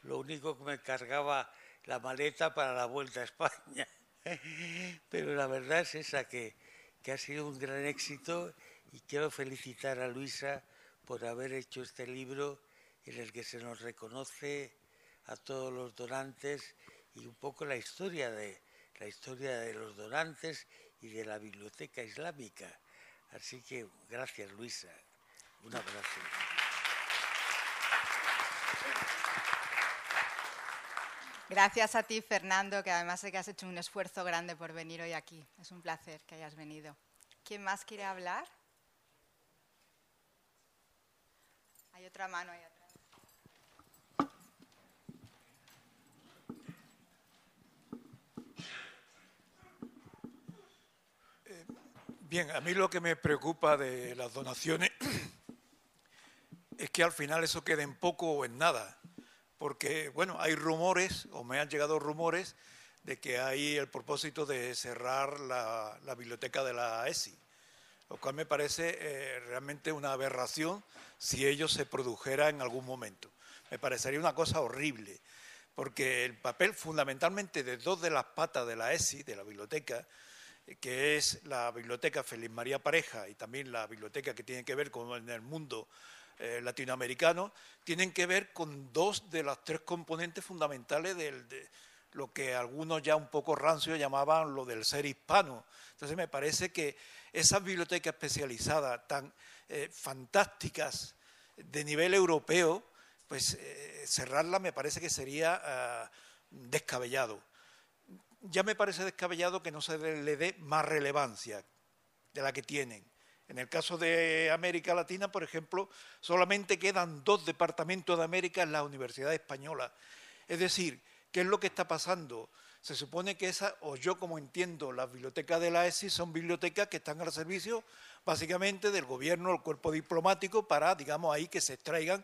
Lo único que me cargaba la maleta para la vuelta a España. [LAUGHS] Pero la verdad es esa, que, que ha sido un gran éxito y quiero felicitar a Luisa por haber hecho este libro en el que se nos reconoce a todos los donantes y un poco la historia de la historia de los donantes y de la Biblioteca Islámica. Así que gracias, Luisa. Un abrazo.
Gracias a ti, Fernando, que además sé que has hecho un esfuerzo grande por venir hoy aquí. Es un placer que hayas venido. ¿Quién más quiere hablar? Hay otra mano ahí atrás.
Bien, a mí lo que me preocupa de las donaciones [CLEARS THROAT] es que al final eso quede en poco o en nada, porque, bueno, hay rumores, o me han llegado rumores, de que hay el propósito de cerrar la, biblioteca de la ESI, lo cual me parece eh, realmente una aberración si ello se produjera en algún momento. Me parecería una cosa horrible, porque el papel fundamentalmente de dos de las patas de la ESI, de la biblioteca, que es la Biblioteca Feliz María Pareja y también la biblioteca que tiene que ver con el mundo eh, latinoamericano, tienen que ver con dos de las tres componentes fundamentales de lo que algunos ya un poco rancios llamaban lo del ser hispano. Entonces me parece que esas bibliotecas especializadas tan eh, fantásticas de nivel europeo, pues eh, cerrarlas me parece que sería ah, descabellado ya me parece descabellado que no se le dé más relevancia de la que tienen. En el caso de América Latina, por ejemplo, solamente quedan dos departamentos de América en la Universidad Española. Es decir, ¿qué es lo que está pasando? Se supone que esa, o yo como entiendo, las bibliotecas de la ESI son bibliotecas que están al servicio básicamente del gobierno, del cuerpo diplomático, para, digamos, ahí que se extraigan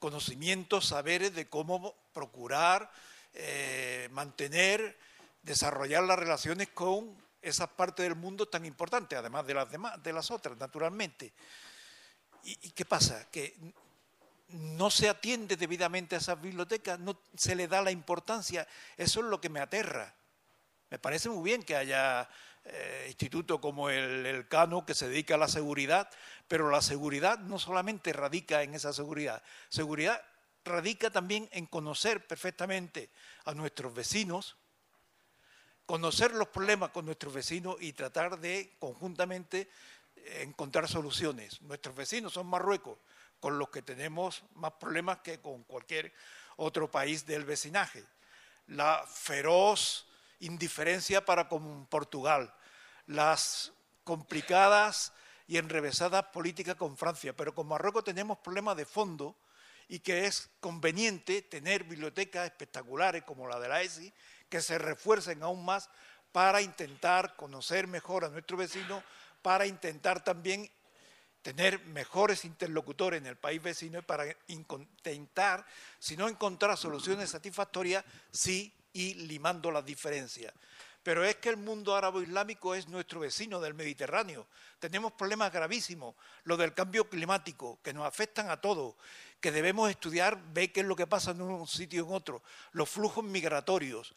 conocimientos, saberes de cómo procurar, eh, mantener desarrollar las relaciones con esas partes del mundo tan importantes, además de las demás, de las otras, naturalmente. ¿Y, qué pasa? Que no se atiende debidamente a esas bibliotecas, no se le da la importancia. Eso es lo que me aterra. Me parece muy bien que haya eh, institutos como el, el, Cano que se dedica a la seguridad, pero la seguridad no solamente radica en esa seguridad, seguridad radica también en conocer perfectamente a nuestros vecinos, conocer los problemas con nuestros vecinos y tratar de conjuntamente encontrar soluciones. Nuestros vecinos son Marruecos, con los que tenemos más problemas que con cualquier otro país del vecinaje. La feroz indiferencia para con Portugal, las complicadas y enrevesadas políticas con Francia, pero con Marruecos tenemos problemas de fondo y que es conveniente tener bibliotecas espectaculares como la de la ESI que se refuercen aún más para intentar conocer mejor a nuestro vecino, para intentar también tener mejores interlocutores en el país vecino y para intentar, si no encontrar soluciones satisfactorias, sí ir limando las diferencias. Pero es que el mundo árabe-islámico es nuestro vecino del Mediterráneo. Tenemos problemas gravísimos, lo del cambio climático, que nos afectan a todos, que debemos estudiar, ver qué es lo que pasa en un sitio y en otro, los flujos migratorios.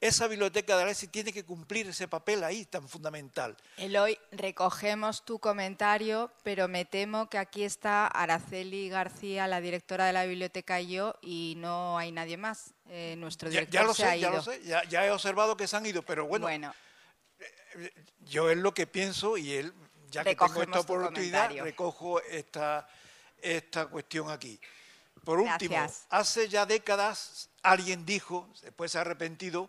Esa biblioteca de Alessi tiene que cumplir ese papel ahí tan fundamental.
Eloy, recogemos tu comentario, pero me temo que aquí está Araceli García, la directora de la biblioteca y yo, y no hay nadie más. Eh, nuestro director
ya, lo
se
sé,
ha ido.
Ya lo sé, ya, he observado que se han ido, pero bueno, eh, yo es lo que pienso y él, ya que tengo esta oportunidad, recojo esta, esta cuestión aquí. Por último, hace ya décadas alguien dijo, después se ha arrepentido,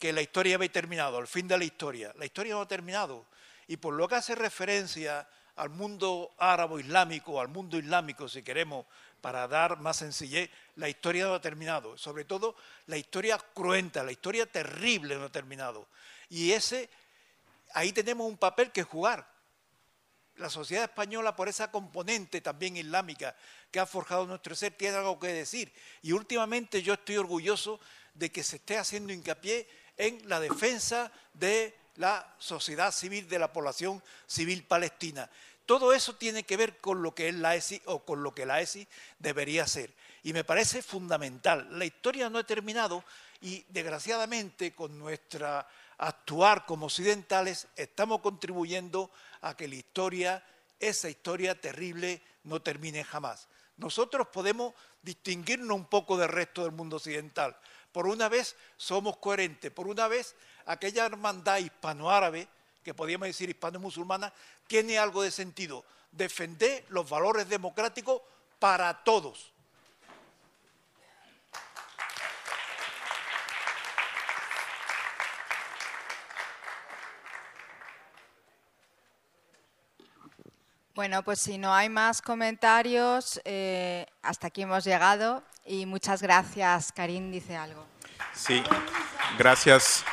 que la historia había terminado, el fin de la historia. La historia no ha terminado. Y por lo que hace referencia al mundo árabe-islámico, al mundo islámico, si queremos, para dar más sencillez, la historia no ha terminado. Sobre todo la historia cruenta, la historia terrible no ha terminado. Y ese, ahí tenemos un papel que jugar. La sociedad española, por esa componente también islámica que ha forjado nuestro ser, tiene algo que decir. Y últimamente yo estoy orgulloso de que se esté haciendo hincapié en la defensa de la sociedad civil, de la población civil palestina. Todo eso tiene que ver con lo que es la ESI o con lo que la ESI debería ser. Y me parece fundamental. La historia no ha terminado y desgraciadamente con nuestra actuar como occidentales estamos contribuyendo a que la historia, esa historia terrible, no termine jamás. Nosotros podemos distinguirnos un poco del resto del mundo occidental, por una vez somos coherentes, por una vez aquella hermandad hispano-árabe, que podríamos decir hispano-musulmana, tiene algo de sentido, defender los valores democráticos para todos.
Bueno, pues si no hay más comentarios, eh, hasta aquí hemos llegado y muchas gracias. Karim dice algo.
Sí, gracias.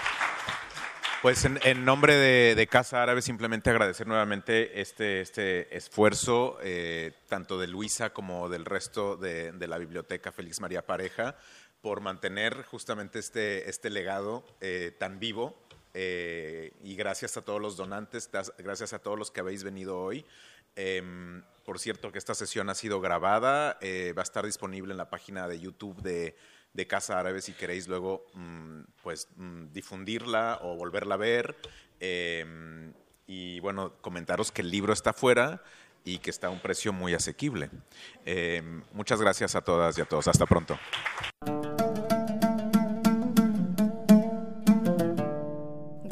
Pues en, nombre de, Casa Árabe simplemente agradecer nuevamente este, este esfuerzo, eh, tanto de Luisa como del resto de, la biblioteca Félix María Pareja, por mantener justamente este, este legado eh, tan vivo. y gracias a todos los donantes, gracias a todos los que habéis venido hoy. Em, por cierto, que esta sesión ha sido grabada, eh, va a estar disponible en la página de YouTube de, Casa Árabe si queréis luego mm, pues, mm, difundirla o volverla a ver. Em, y bueno, comentaros que el libro está fuera y que está a un precio muy asequible. Em, muchas gracias a todas y a todos. Hasta pronto.